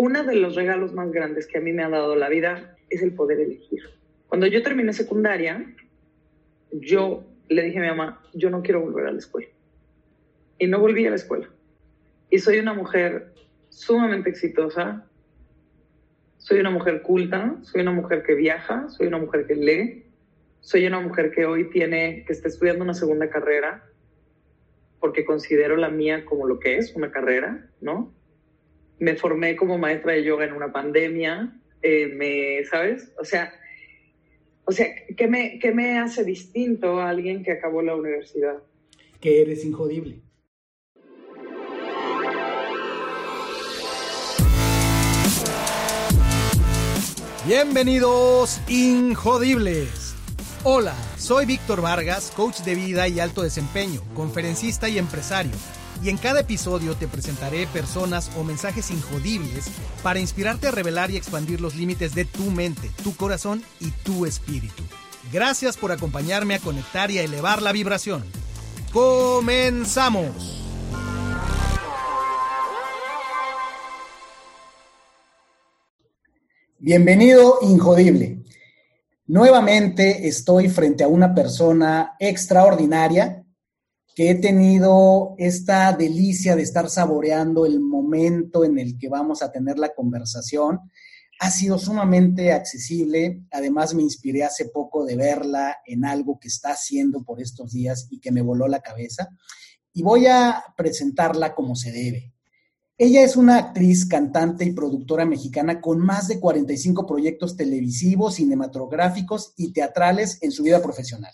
uno de los regalos más grandes que a mí me ha dado la vida es el poder elegir. Cuando yo terminé secundaria, yo le dije a mi mamá, yo no quiero volver a la escuela. Y no volví a la escuela. Y soy una mujer sumamente exitosa, soy una mujer culta, soy una mujer que viaja, soy una mujer que lee, soy una mujer que hoy tiene, que está estudiando una segunda carrera, porque considero la mía como lo que es, una carrera, ¿no? Me formé como maestra de yoga en una pandemia, eh, me, ¿sabes? O sea, o sea, ¿qué me, ¿qué me hace distinto a alguien que acabó la universidad? Que eres injodible. Bienvenidos, Injodibles. Hola, soy Víctor Vargas, coach de vida y alto desempeño, conferencista y empresario. Y en cada episodio te presentaré personas o mensajes injodibles para inspirarte a revelar y expandir los límites de tu mente, tu corazón y tu espíritu. Gracias por acompañarme a conectar y a elevar la vibración. ¡Comenzamos! Bienvenido, Injodible. Nuevamente estoy frente a una persona extraordinaria que he tenido esta delicia de estar saboreando el momento en el que vamos a tener la conversación. Ha sido sumamente accesible, además me inspiré hace poco de verla en algo que está haciendo por estos días y que me voló la cabeza. Y voy a presentarla como se debe. Ella es una actriz, cantante y productora mexicana con más de 45 proyectos televisivos, cinematográficos y teatrales en su vida profesional.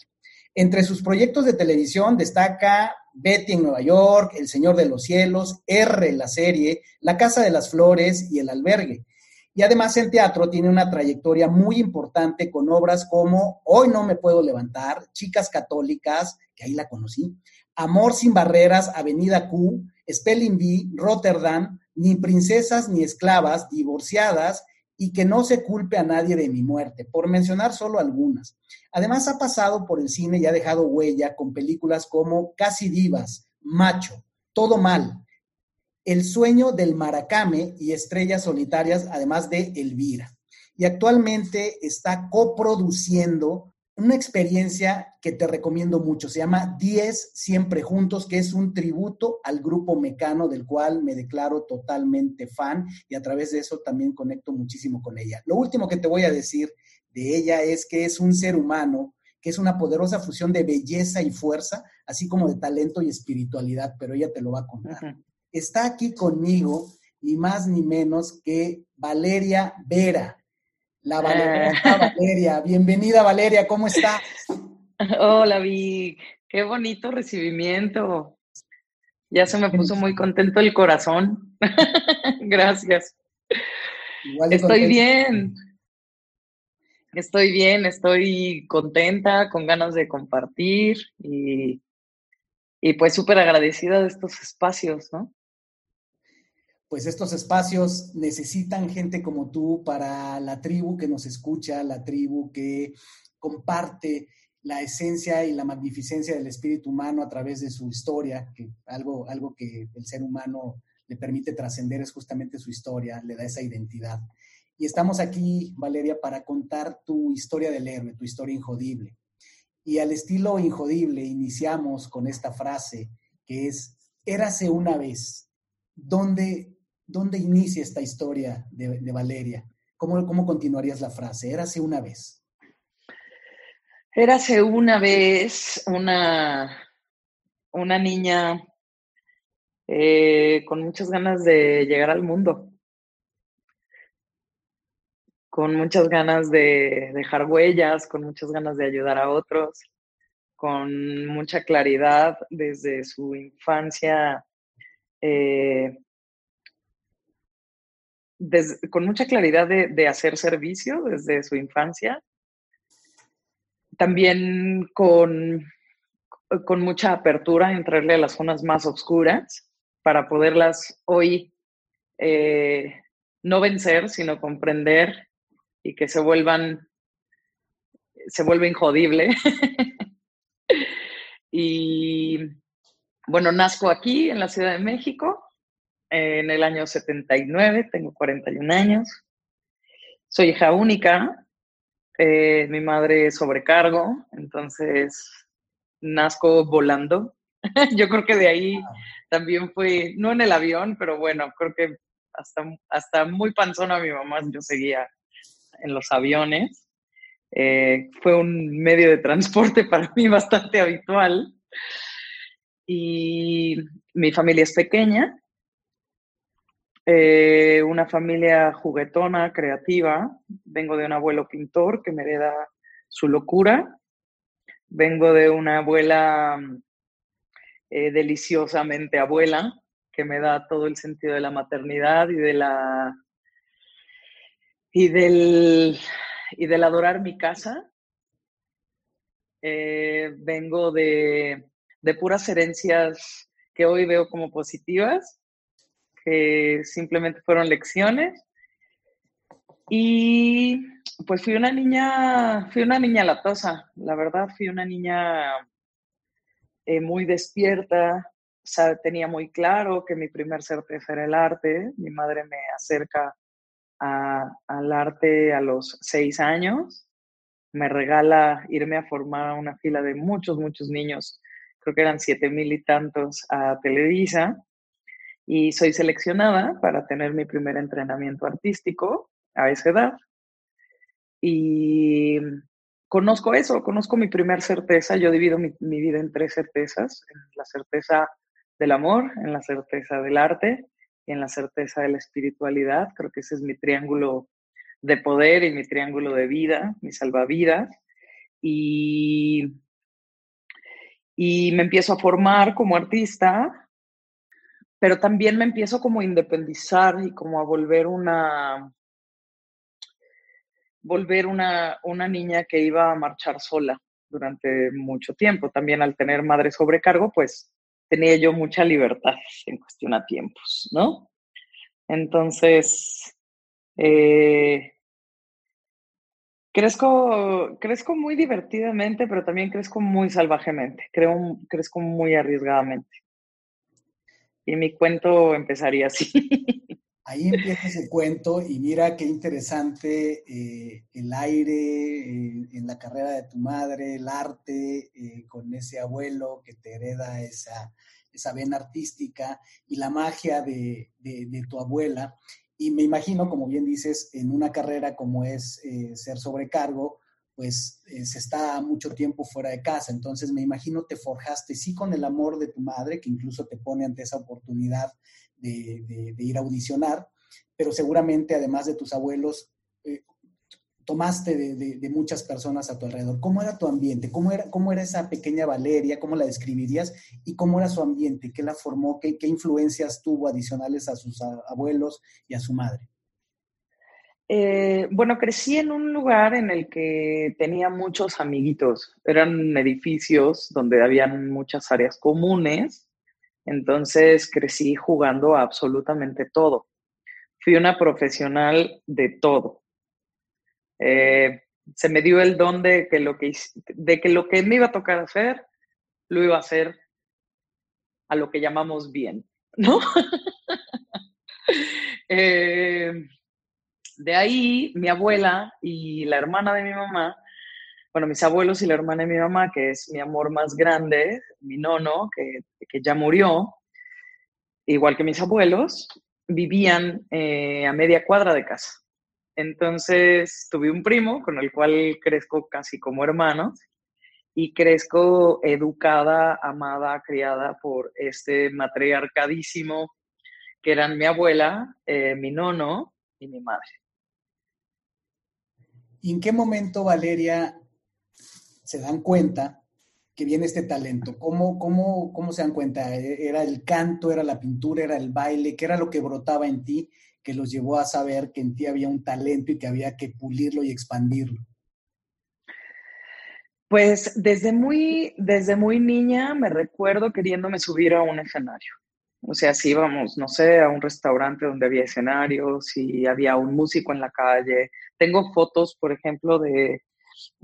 Entre sus proyectos de televisión destaca Betty en Nueva York, El Señor de los Cielos, R, la serie, La Casa de las Flores y El Albergue. Y además en teatro tiene una trayectoria muy importante con obras como Hoy no me puedo levantar, Chicas Católicas, que ahí la conocí, Amor sin barreras, Avenida Q, Spelling Bee, Rotterdam, ni princesas ni esclavas, divorciadas y que no se culpe a nadie de mi muerte, por mencionar solo algunas. Además ha pasado por el cine y ha dejado huella con películas como Casi Divas, Macho, Todo Mal, El sueño del Maracame y Estrellas Solitarias, además de Elvira. Y actualmente está coproduciendo una experiencia que te recomiendo mucho. Se llama 10 Siempre Juntos, que es un tributo al grupo Mecano, del cual me declaro totalmente fan y a través de eso también conecto muchísimo con ella. Lo último que te voy a decir de ella es que es un ser humano, que es una poderosa fusión de belleza y fuerza, así como de talento y espiritualidad, pero ella te lo va a contar. Está aquí conmigo, ni más ni menos que Valeria Vera. La Valeria, ah. Valeria. Bienvenida Valeria, ¿cómo estás? Hola Vic, qué bonito recibimiento. Ya se me puso muy contento el corazón. Gracias. estoy bien. Estoy bien, estoy contenta, con ganas de compartir y, y pues súper agradecida de estos espacios, ¿no? Pues estos espacios necesitan gente como tú para la tribu que nos escucha, la tribu que comparte la esencia y la magnificencia del espíritu humano a través de su historia, que algo, algo que el ser humano le permite trascender es justamente su historia, le da esa identidad. Y estamos aquí, Valeria, para contar tu historia del héroe, tu historia injodible. Y al estilo injodible iniciamos con esta frase que es, érase una vez, donde ¿Dónde inicia esta historia de, Valeria? ¿Cómo, ¿Cómo, continuarías la frase? Érase una vez. Érase una vez una, una niña eh, con muchas ganas de llegar al mundo, con muchas ganas de dejar huellas, con muchas ganas de ayudar a otros, con mucha claridad desde su infancia. Eh, con mucha claridad de, hacer servicio desde su infancia, también con, con mucha apertura entrarle a las zonas más oscuras para poderlas hoy eh, no vencer, sino comprender y que se vuelvan, se vuelve injodible. y bueno, nazco aquí en la Ciudad de México en el año 79, tengo 41 años. Soy hija única, eh, mi madre es sobrecargo, entonces nazco volando. Yo creo que de ahí también fue, no en el avión, pero bueno, creo que hasta, hasta muy panzona mi mamá yo seguía en los aviones. Eh, fue un medio de transporte para mí bastante habitual. Y mi familia es pequeña, eh, una familia juguetona, creativa. Vengo de un abuelo pintor que me hereda su locura. Vengo de una abuela eh, deliciosamente abuela, que me da todo el sentido de la maternidad y de la y del y del adorar mi casa. Eh, vengo de, de puras herencias que hoy veo como positivas que simplemente fueron lecciones. Y pues fui una niña, fui una niña latosa, la verdad, fui una niña eh, muy despierta, tenía muy claro que mi primer certeza era el arte. Mi madre me acerca al arte a los seis años, me regala irme a formar una fila de muchos, muchos niños, creo que eran siete mil y tantos a Televisa y soy seleccionada para tener mi primer entrenamiento artístico a esa edad. Y conozco eso, conozco mi primer certeza. Yo divido mi, vida en tres certezas, en la certeza del amor, en la certeza del arte y en la certeza de la espiritualidad. Creo que ese es mi triángulo de poder y mi triángulo de vida, mi salvavidas. Y, y me empiezo a formar como artista pero también me empiezo como a independizar y como a volver una, volver una, una niña que iba a marchar sola durante mucho tiempo. También al tener madre sobrecargo, pues tenía yo mucha libertad en cuestión a tiempos, ¿no? Entonces, eh, crezco, crezco muy divertidamente, pero también crezco muy salvajemente, creo, crezco muy arriesgadamente. Y mi cuento empezaría así. Ahí empieza ese cuento y mira qué interesante eh, el aire eh, en la carrera de tu madre, el arte eh, con ese abuelo que te hereda esa, esa vena artística y la magia de, de, tu abuela. Y me imagino, como bien dices, en una carrera como es ser sobrecargo, pues eh, se está mucho tiempo fuera de casa. Entonces me imagino te forjaste sí con el amor de tu madre, que incluso te pone ante esa oportunidad de, ir a audicionar, pero seguramente además de tus abuelos, eh, tomaste de, muchas personas a tu alrededor. ¿Cómo era tu ambiente? ¿Cómo era, cómo era esa pequeña Valeria? ¿Cómo la describirías? ¿Y cómo era su ambiente? ¿Qué la formó? ¿Qué, qué influencias tuvo adicionales a sus abuelos y a su madre? Eh, bueno, crecí en un lugar en el que tenía muchos amiguitos. Eran edificios donde habían muchas áreas comunes. Entonces crecí jugando a absolutamente todo. Fui una profesional de todo. Eh, se me dio el don de que, lo que, de que lo que me iba a tocar hacer, lo iba a hacer a lo que llamamos bien, ¿no? eh, de ahí, mi abuela y la hermana de mi mamá, bueno, mis abuelos y la hermana de mi mamá, que es mi amor más grande, mi nono, que, ya murió, igual que mis abuelos, vivían eh, a media cuadra de casa. Entonces tuve un primo con el cual crezco casi como hermanos y crezco educada, amada, criada por este matriarcadísimo que eran mi abuela, eh, mi nono y mi madre. ¿Y en qué momento, Valeria, se dan cuenta que viene este talento? ¿Cómo, cómo, cómo se dan cuenta? ¿Era el canto, era la pintura, era el baile? ¿Qué era lo que brotaba en ti que los llevó a saber que en ti había un talento y que había que pulirlo y expandirlo? Pues desde muy, desde muy niña me recuerdo queriéndome subir a un escenario. O sea, si íbamos, no sé, a un restaurante donde había escenarios, si había un músico en la calle. Tengo fotos, por ejemplo, de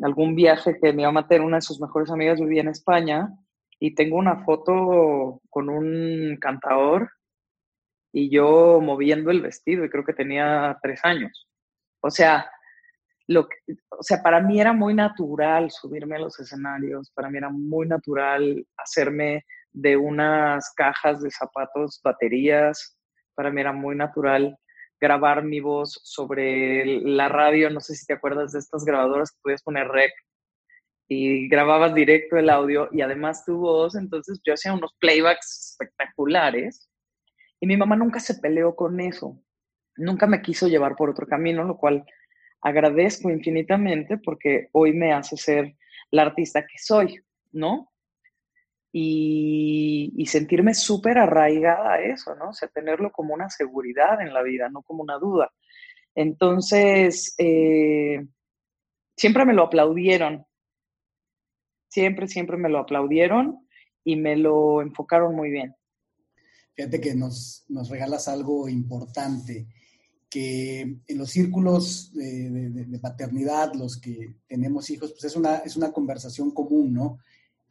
algún viaje que mi mamá tenía, una de sus mejores amigas vivía en España, y tengo una foto con un cantador y yo moviendo el vestido y creo que tenía tres años. O sea, lo o sea, para mí era muy natural subirme a los escenarios, para mí era muy natural hacerme de unas cajas de zapatos baterías, para mí era muy natural grabar mi voz sobre la radio, no sé si te acuerdas de estas grabadoras que podías poner rec y grababas directo el audio y además tu voz, entonces yo hacía unos playbacks espectaculares y mi mamá nunca se peleó con eso, nunca me quiso llevar por otro camino, lo cual agradezco infinitamente porque hoy me hace ser la artista que soy, ¿no? Y, sentirme súper arraigada a eso, ¿no? O sea, tenerlo como una seguridad en la vida, no como una duda. Entonces, eh, siempre me lo aplaudieron, siempre, siempre me lo aplaudieron y me lo enfocaron muy bien. Fíjate que nos, regalas algo importante, que en los círculos de, paternidad, los que tenemos hijos, pues es una, es una conversación común, ¿no?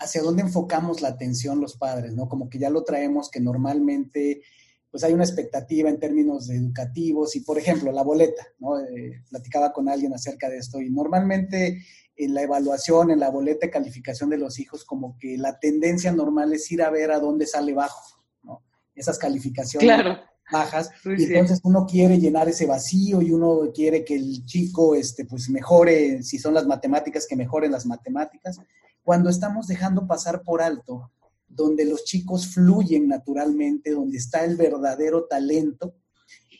Hacia dónde enfocamos la atención los padres, ¿no? Como que ya lo traemos que normalmente pues hay una expectativa en términos educativos y, por ejemplo, la boleta, ¿no? Eh, platicaba con alguien acerca de esto y normalmente en la evaluación, en la boleta de calificación de los hijos, como que la tendencia normal es ir a ver a dónde sale bajo esas calificaciones bajas. y entonces uno quiere llenar ese vacío y uno quiere que el chico este, pues mejore, si son las matemáticas, que mejoren las matemáticas. Cuando estamos dejando pasar por alto, donde los chicos fluyen naturalmente, donde está el verdadero talento,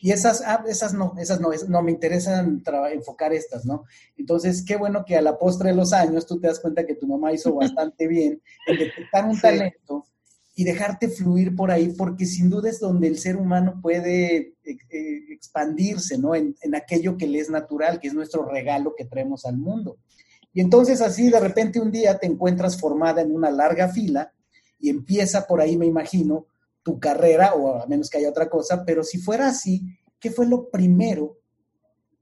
y esas, ah, esas no, esas no, no me interesan enfocar estas, ¿no? Entonces, qué bueno que a la postre de los años tú te das cuenta que tu mamá hizo bastante bien en detectar un talento y dejarte fluir por ahí, porque sin duda es donde el ser humano puede eh, eh, expandirse, ¿no? En, aquello que le es natural, que es nuestro regalo que traemos al mundo. Y entonces así de repente un día te encuentras formada en una larga fila y empieza por ahí, me imagino, tu carrera, o a menos que haya otra cosa, pero si fuera así, ¿qué fue lo primero,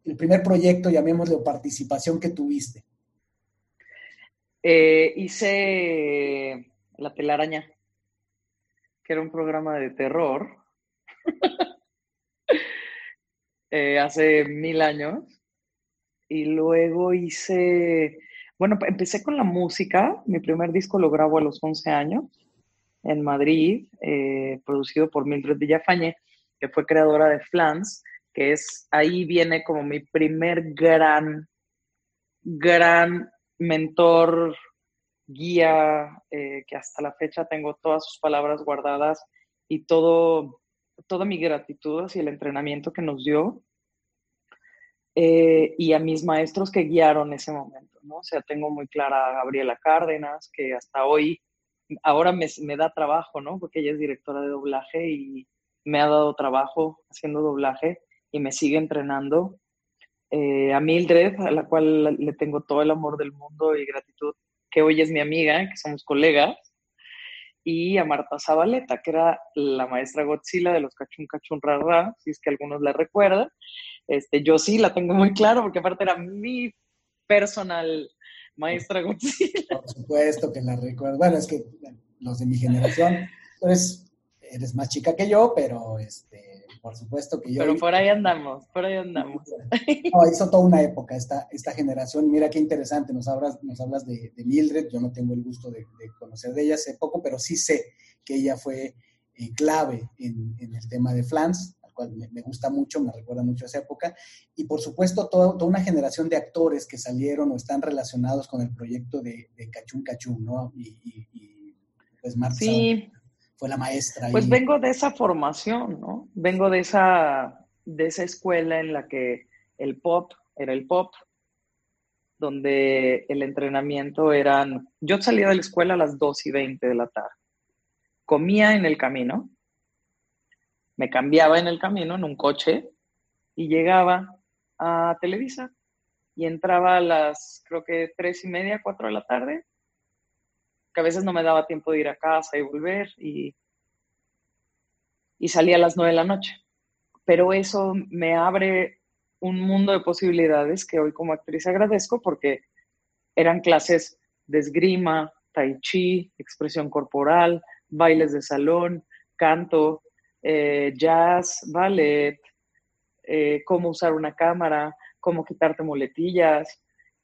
el primer proyecto, llamémosle, o participación que tuviste? Eh, hice La telaraña era un programa de terror eh, hace mil años. Y luego hice, bueno, empecé con la música. Mi primer disco lo grabo a los 11 años en Madrid, eh, producido por Mildred Villafañe, que fue creadora de Flans, que es, ahí viene como mi primer gran, gran mentor guía, eh, que hasta la fecha tengo todas sus palabras guardadas y todo, toda mi gratitud hacia el entrenamiento que nos dio eh, y a mis maestros que guiaron ese momento, ¿no? O sea, tengo muy clara a Gabriela Cárdenas, que hasta hoy, ahora me, da trabajo, ¿no? Porque ella es directora de doblaje y me ha dado trabajo haciendo doblaje y me sigue entrenando. Eh, a Mildred, a la cual le tengo todo el amor del mundo y gratitud que hoy es mi amiga, que somos colegas, y a Marta Zabaleta, que era la maestra Godzilla de los Cachun Cachun Rara, si es que algunos la recuerdan. Este, yo sí la tengo muy claro, porque aparte era mi personal maestra Godzilla. Por supuesto que la recuerdo. Bueno, es que los de mi generación, pues eres más chica que yo, pero este, por supuesto que yo... Pero por ahí andamos, por ahí andamos. No, hizo toda una época esta, esta generación. Mira qué interesante, nos hablas, nos hablas de, Mildred, yo no tengo el gusto de, conocer de ella hace poco, pero sí sé que ella fue eh, clave en, el tema de Flans, cual me, gusta mucho, me recuerda mucho a esa época. Y por supuesto, toda una generación de actores que salieron o están relacionados con el proyecto de, de Cachún Cachún, ¿no? Y, y, pues Marta sí fue la maestra. Pues vengo de esa formación, ¿no? Vengo de esa, de esa escuela en la que el pop era el pop, donde el entrenamiento eran... Yo salía de la escuela a las 2 y 20 de la tarde. Comía en el camino, me cambiaba en el camino en un coche y llegaba a Televisa y entraba a las, creo que tres y media, cuatro de la tarde que a veces no me daba tiempo de ir a casa y volver y, y salía a las nueve de la noche. Pero eso me abre un mundo de posibilidades que hoy como actriz agradezco porque eran clases de esgrima, tai chi, expresión corporal, bailes de salón, canto, eh, jazz, ballet, eh, cómo usar una cámara, cómo quitarte muletillas,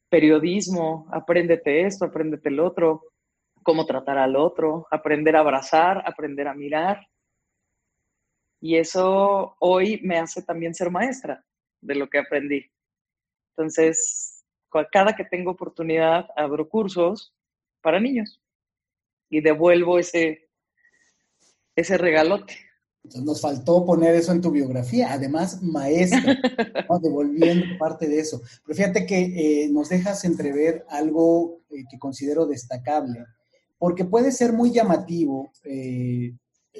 periodismo, apréndete esto, apréndete el otro, cómo tratar al otro, aprender a abrazar, aprender a mirar. Y eso hoy me hace también ser maestra de lo que aprendí. Entonces, cada que tengo oportunidad, abro cursos para niños y devuelvo ese, ese regalote. Entonces nos faltó poner eso en tu biografía, además maestra, devolviendo parte de eso. Pero fíjate que eh, nos dejas entrever algo eh, que considero destacable, porque puede ser muy llamativo, eh,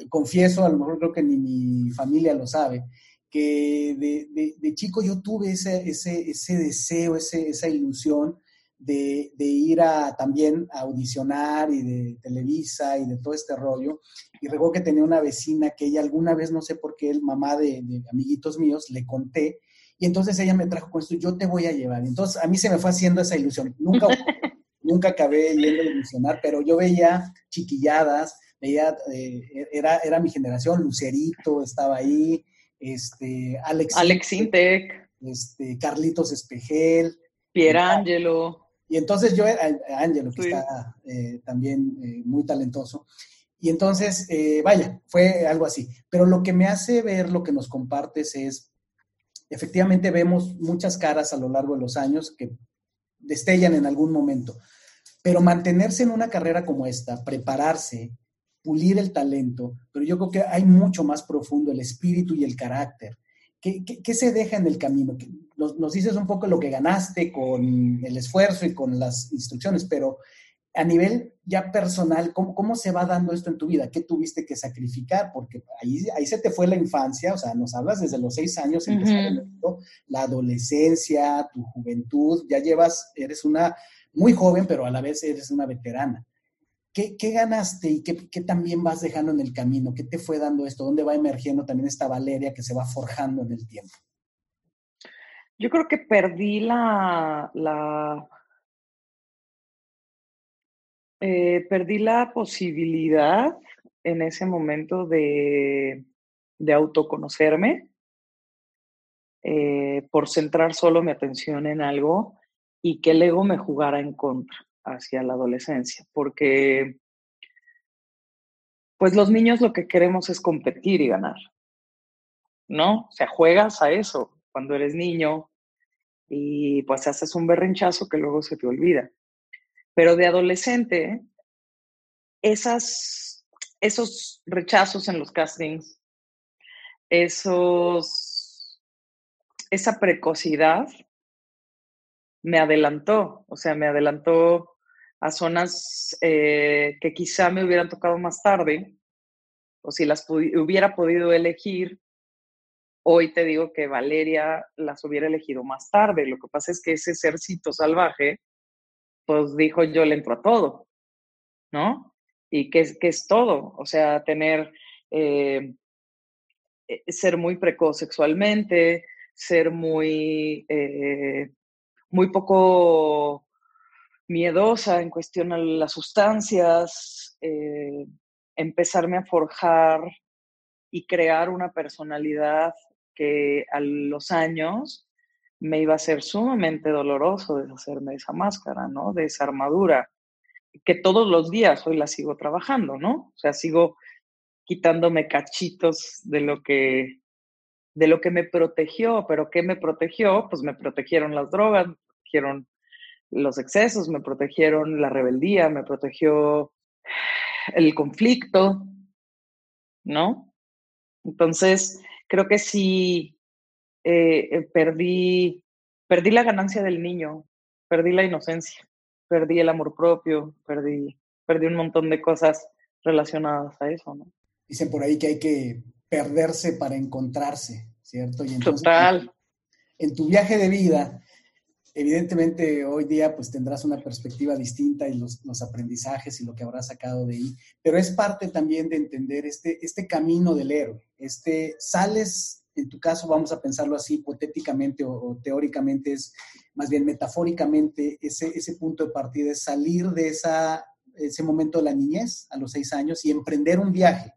confieso, a lo mejor creo que ni mi familia lo sabe, que de, chico yo tuve ese, ese, ese deseo, ese, esa ilusión de, ir a también a audicionar y de Televisa y de todo este rollo. Y recuerdo que tenía una vecina que ella alguna vez, no sé por qué, el mamá de, amiguitos míos, le conté. Y entonces ella me trajo con esto, yo te voy a llevar. Entonces a mí se me fue haciendo esa ilusión. Nunca, nunca acabé yendo a ilusionar, pero yo veía chiquilladas, veía, eh, era, era mi generación, Lucerito estaba ahí, este, Alex, Alex Intec, este, Carlitos Espejel, Pierangelo. Y entonces yo, Ángelo, que está eh, también eh, muy talentoso. Y entonces, eh, vaya, fue algo así. Pero lo que me hace ver, lo que nos compartes es, efectivamente vemos muchas caras a lo largo de los años que destellan en algún momento. Pero mantenerse en una carrera como esta, prepararse, pulir el talento, pero yo creo que hay mucho más profundo el espíritu y el carácter. ¿Qué, se deja en el camino? Nos, nos, dices un poco lo que ganaste con el esfuerzo y con las instrucciones, pero a nivel ya personal, ¿cómo, se va dando esto en tu vida? ¿Qué tuviste que sacrificar? Porque ahí, ahí se te fue la infancia, o sea, nos hablas desde los seis años, la adolescencia, tu juventud, ya llevas, eres una muy joven, pero a la vez eres una veterana. ¿Qué, ganaste y qué, también vas dejando en el camino? ¿Qué te fue dando esto? ¿Dónde va emergiendo también esta Valeria que se va forjando en el tiempo? Yo creo que perdí la, eh, perdí la posibilidad en ese momento de, autoconocerme eh, por centrar solo mi atención en algo y que el ego me jugara en contra hacia la adolescencia, porque pues los niños lo que queremos es competir y ganar, ¿no? O sea, juegas a eso cuando eres niño y pues haces un berrinchazo que luego se te olvida. Pero de adolescente, esas, esos rechazos en los castings, esos, esa precocidad me adelantó, o sea, me adelantó a zonas eh, que quizá me hubieran tocado más tarde, o si las hubiera podido elegir, hoy te digo que Valeria las hubiera elegido más tarde. Lo que pasa es que ese cercito salvaje, pues dijo yo le entro a todo, ¿no? ¿Y qué, es todo? O sea, tener, eh, eh, ser muy precoz sexualmente, ser muy, muy poco miedosa en cuestión a las sustancias, eh, empezarme a forjar y crear una personalidad que a los años me iba a ser sumamente doloroso deshacerme de esa máscara, ¿no? De esa armadura, que todos los días hoy la sigo trabajando, ¿no? O sea, sigo quitándome cachitos de lo que de lo que me protegió, pero ¿qué me protegió? Pues me protegieron las drogas, me protegieron los excesos, me protegieron la rebeldía, me protegió el conflicto, ¿no? Entonces, creo que sí eh, eh, perdí, perdí la ganancia del niño, perdí la inocencia, perdí el amor propio, perdí, perdí un montón de cosas relacionadas a eso, ¿no? Dicen por ahí que hay que perderse para encontrarse, ¿cierto? Y Total. En tu viaje de vida, Evidentemente hoy día pues tendrás una perspectiva distinta y los, aprendizajes y lo que habrás sacado de ahí, pero es parte también de entender este, este camino del héroe. Este, sales, en tu caso vamos a pensarlo así hipotéticamente o, teóricamente, es más bien metafóricamente, ese, ese punto de partida es salir de esa, ese momento de la niñez a los seis años y emprender un viaje,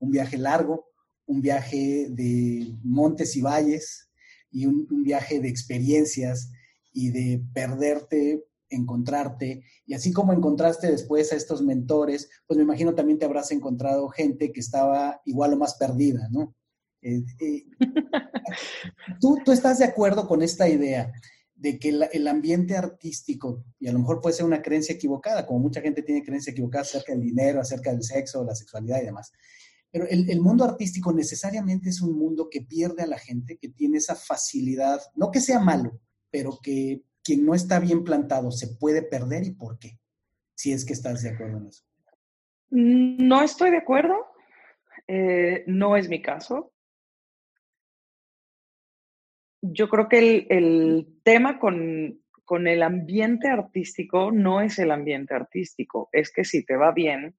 un viaje largo, un viaje de montes y valles y un, un viaje de experiencias y de perderte encontrarte, y así como encontraste después a estos mentores, pues me imagino también te habrás encontrado gente que estaba igual o más perdida, ¿no? Eh, eh, ¿tú, ¿tú, estás de acuerdo con esta idea de que el ambiente artístico, y a lo mejor puede ser una creencia equivocada, como mucha gente tiene creencia equivocada acerca del dinero, acerca del sexo, la sexualidad y demás, pero el, el, mundo artístico necesariamente es un mundo que pierde a la gente, que tiene esa facilidad, no que sea malo, pero que quien no está bien plantado se puede perder y por qué, si es que estás de acuerdo en eso. No estoy de acuerdo, eh, no es mi caso. Yo creo que el, el tema con, con el ambiente artístico no es el ambiente artístico, es que si te va bien,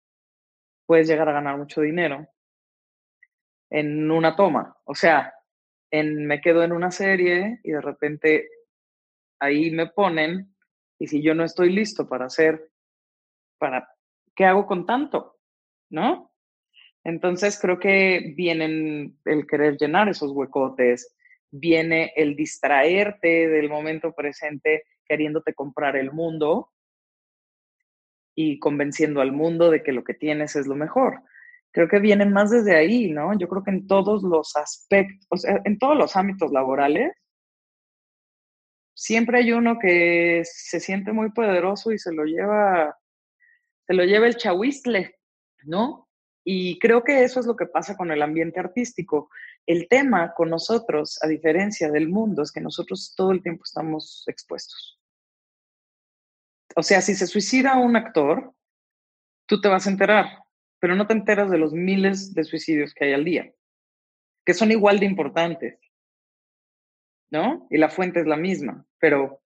puedes llegar a ganar mucho dinero en una toma. O sea, en, me quedo en una serie y de repente ahí me ponen y si yo no estoy listo para hacer, para, ¿qué hago con tanto? ¿No? Entonces creo que viene el querer llenar esos huecotes, viene el distraerte del momento presente queriéndote comprar el mundo y convenciendo al mundo de que lo que tienes es lo mejor. Creo que viene más desde ahí, ¿no? Yo creo que en todos los aspectos, en todos los ámbitos laborales, siempre hay uno que se siente muy poderoso y se lo lleva, se lo lleva el chahuistle, ¿no? Y creo que eso es lo que pasa con el ambiente artístico. El tema con nosotros, a diferencia del mundo, es que nosotros todo el tiempo estamos expuestos. O sea, si se suicida un actor, tú te vas a enterar, pero no te enteras de los miles de suicidios que hay al día, que son igual de importantes. ¿no? Y la fuente es la misma, pero,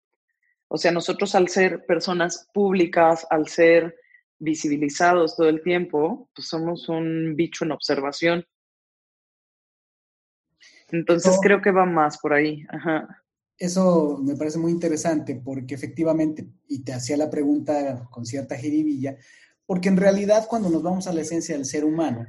o sea, nosotros al ser personas públicas, al ser visibilizados todo el tiempo, pues somos un bicho en observación. Entonces creo que va más por ahí. Ajá. Eso me parece muy interesante porque efectivamente, y te hacía la pregunta con cierta jiribilla, porque en realidad cuando nos vamos a la esencia del ser humano,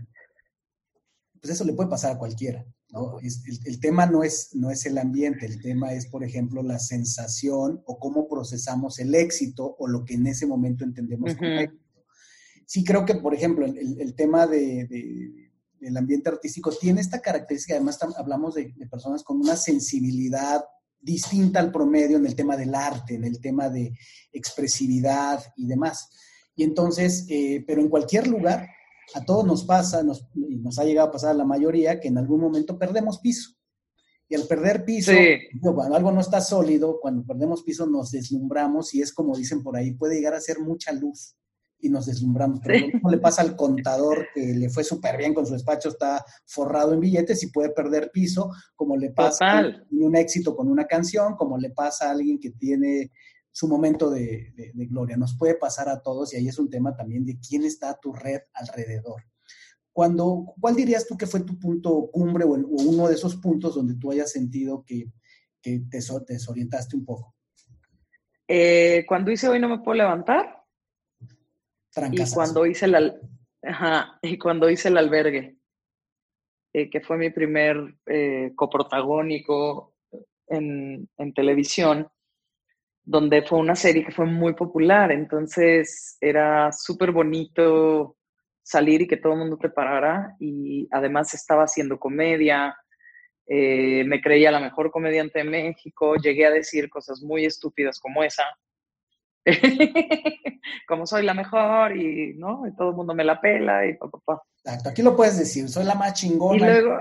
pues eso le puede pasar a cualquiera. ¿No? el, tema no es, no es el ambiente, el tema es, por ejemplo, la sensación o cómo procesamos el éxito o lo que en ese momento entendemos como éxito. Sí creo que, por ejemplo, el, tema de, del ambiente artístico tiene esta característica, además hablamos de, personas con una sensibilidad distinta al promedio en el tema del arte, en el tema de expresividad y demás. Y entonces, eh, pero en cualquier lugar, a todos nos pasa, nos, y nos ha llegado a pasar a la mayoría, que en algún momento perdemos piso. Y al perder piso, cuando algo no está sólido, cuando perdemos piso nos deslumbramos y es como dicen por ahí, puede llegar a ser mucha luz y nos deslumbramos. Pero sí. le pasa al contador que le fue súper bien con su despacho, está forrado en billetes y puede perder piso, como le pasa a un éxito con una canción, como le pasa a alguien que tiene su momento de, de, gloria. Nos puede pasar a todos y ahí es un tema también de quién está tu red alrededor. Cuando, ¿Cuál dirías tú que fue tu punto cumbre o, el, o uno de esos puntos donde tú hayas sentido que, que te, te, desorientaste un poco? Eh, cuando hice Hoy no me puedo levantar. Y cuando hice la, ajá, y cuando hice el albergue, eh, que fue mi primer eh, coprotagónico en, en televisión donde fue una serie que fue muy popular, entonces era súper bonito salir y que todo el mundo te parara y además estaba haciendo comedia, eh, me creía la mejor comediante de México, llegué a decir cosas muy estúpidas como esa, como soy la mejor y, ¿no? y todo el mundo me la pela y papá. Pa, pa. Exacto, aquí lo puedes decir, soy la más chingona. Y luego,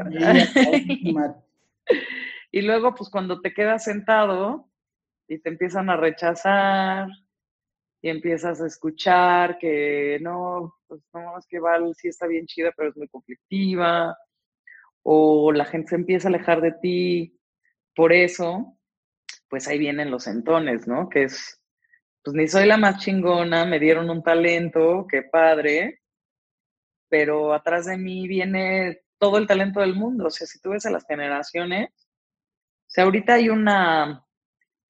y luego pues cuando te quedas sentado, y te empiezan a rechazar y empiezas a escuchar que no, pues no, es que Val sí está bien chida, pero es muy conflictiva, o la gente se empieza a alejar de ti por eso, pues ahí vienen los entones, ¿no? Que es, pues ni soy la más chingona, me dieron un talento, qué padre, pero atrás de mí viene todo el talento del mundo, o sea, si tú ves a las generaciones, o sea, ahorita hay una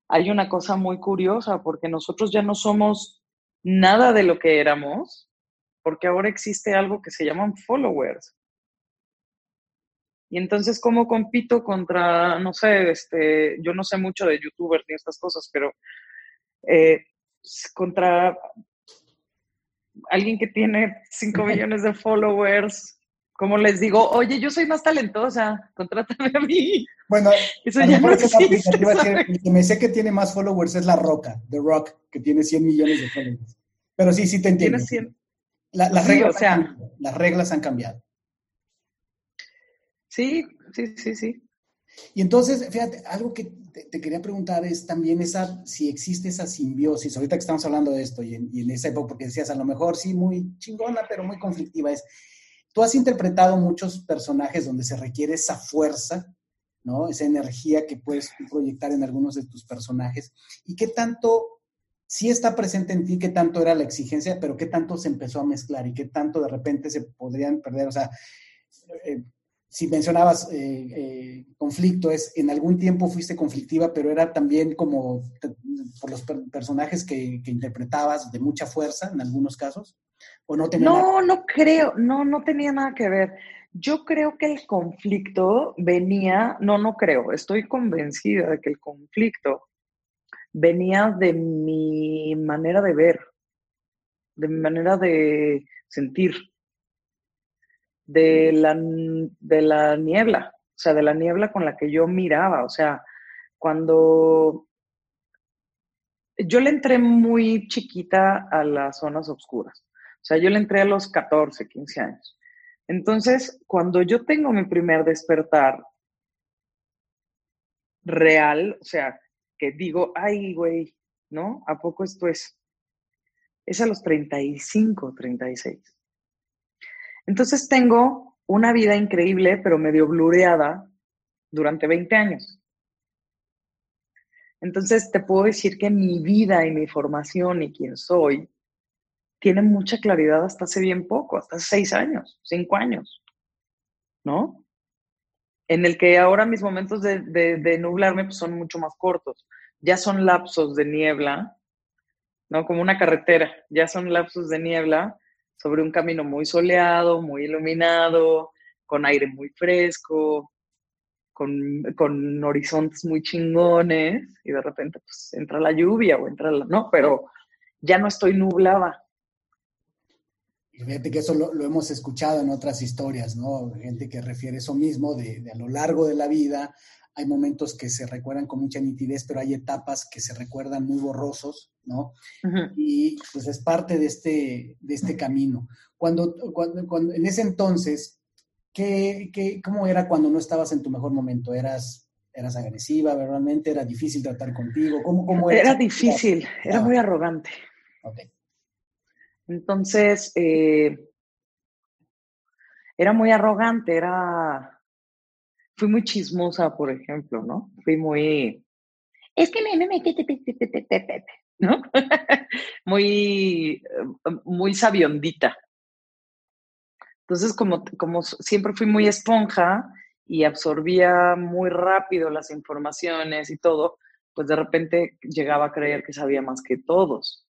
hay una cosa muy curiosa porque nosotros ya no somos nada de lo que éramos, porque ahora existe algo que se llaman followers. Y entonces, ¿cómo compito contra, no sé, este, yo no sé mucho de youtubers ni estas cosas, pero eh, contra alguien que tiene 5 millones de followers, ¿cómo les digo? Oye, yo soy más talentosa, contrátame a mí. Bueno, eso ya no existe, que me sé que tiene más followers es La Roca, The Rock, que tiene 100 millones de followers. Pero sí, sí te entiendo. las, reglas las reglas han cambiado. Sí, sí, sí, sí. Y entonces, fíjate, algo que te, quería preguntar es también esa, si existe esa simbiosis, ahorita que estamos hablando de esto y en, esa época, porque decías, a lo mejor sí, muy chingona, pero muy conflictiva, es, tú has interpretado muchos personajes donde se requiere esa fuerza, ¿no? Esa energía que puedes proyectar en algunos de tus personajes. ¿Y qué tanto sí está presente en ti, qué tanto era la exigencia, pero qué tanto se empezó a mezclar y qué tanto de repente se podrían perder? O sea, eh, si mencionabas eh, eh, conflicto, es en algún tiempo fuiste conflictiva, pero era también como por los personajes que, interpretabas de mucha fuerza en algunos casos, o no tenía No, no creo, no, no tenía nada que ver. Yo creo que el conflicto venía, no, no creo, estoy convencida de que el conflicto venía de mi manera de ver, de mi manera de sentir de la, de la niebla, o sea, de la niebla con la que yo miraba, o sea, cuando yo le entré muy chiquita a las zonas oscuras, o sea, yo le entré a los 14, 15 años. Entonces, cuando yo tengo mi primer despertar real, o sea, que digo, ay, güey, ¿no? ¿A poco esto es? Es a los 35, 36. Entonces tengo una vida increíble, pero medio blureada durante 20 años. Entonces te puedo decir que mi vida y mi formación y quién soy tiene mucha claridad hasta hace bien poco, hasta seis años, cinco años, ¿no? En el que ahora mis momentos de, de nublarme pues, son mucho más cortos. Ya son lapsos de niebla, ¿no? Como una carretera, ya son lapsos de niebla sobre un camino muy soleado, muy iluminado, con aire muy fresco, con, horizontes muy chingones, y de repente pues entra la lluvia o entra la... No, pero ya no estoy nublada. Y fíjate que eso lo, hemos escuchado en otras historias, ¿no? Gente que refiere eso mismo, de, de, a lo largo de la vida hay momentos que se recuerdan con mucha nitidez, pero hay etapas que se recuerdan muy borrosos, ¿no? Y pues es parte de este, de este camino. Cuando, cuando, en ese entonces, ¿qué, qué, cómo era cuando no estabas en tu mejor momento? ¿Eras, eras agresiva verdaderamente? ¿Era difícil tratar contigo? ¿Cómo, cómo era? Era difícil, era muy arrogante. Okay. Entonces, eh, era muy arrogante, era fui muy chismosa, por ejemplo, ¿no? Fui muy, es que me, me, me, ¿no? muy, muy sabiondita. Entonces, como, como siempre fui muy esponja y absorbía muy rápido las informaciones y todo, pues de repente llegaba a creer que sabía más que todos,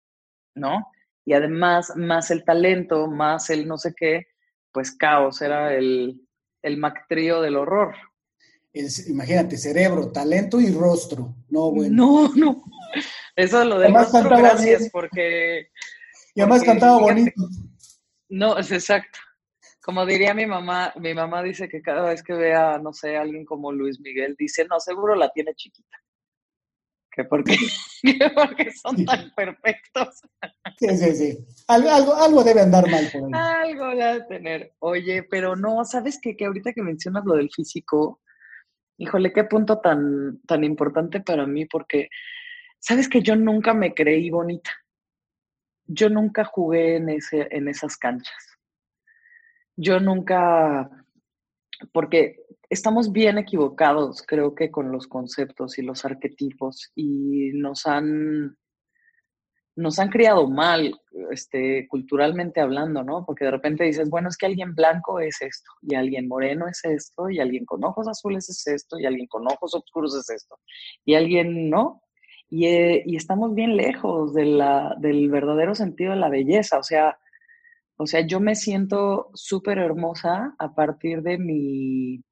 ¿no? Y además, más el talento, más el no sé qué, pues caos era el, el mactrío del horror, imagínate, cerebro, talento y rostro. No, bueno. No, no. Eso lo de rostro, gracias, porque... Y además cantaba bonito. No, es exacto. Como diría mi mamá, mi mamá dice que cada vez que vea, no sé, alguien como Luis Miguel, dice, no, seguro la tiene chiquita. Que porque, porque son tan perfectos. Sí, sí, sí. Algo, algo, debe andar mal por ahí. Algo debe tener. Oye, pero no, ¿sabes qué? Que ahorita que mencionas lo del físico, Híjole, qué punto tan, tan importante para mí, porque sabes que yo nunca me creí bonita. Yo nunca jugué en, ese, en esas canchas. Yo nunca, porque estamos bien equivocados, creo que con los conceptos y los arquetipos, y nos han nos han criado mal, este, culturalmente hablando, ¿no? Porque de repente dices, bueno, es que alguien blanco es esto, y alguien moreno es esto, y alguien con ojos azules es esto, y alguien con ojos oscuros es esto, y alguien, ¿no? Y, eh, y estamos bien lejos de la, del verdadero sentido de la belleza, o sea, o sea, yo me siento súper hermosa a partir de mi,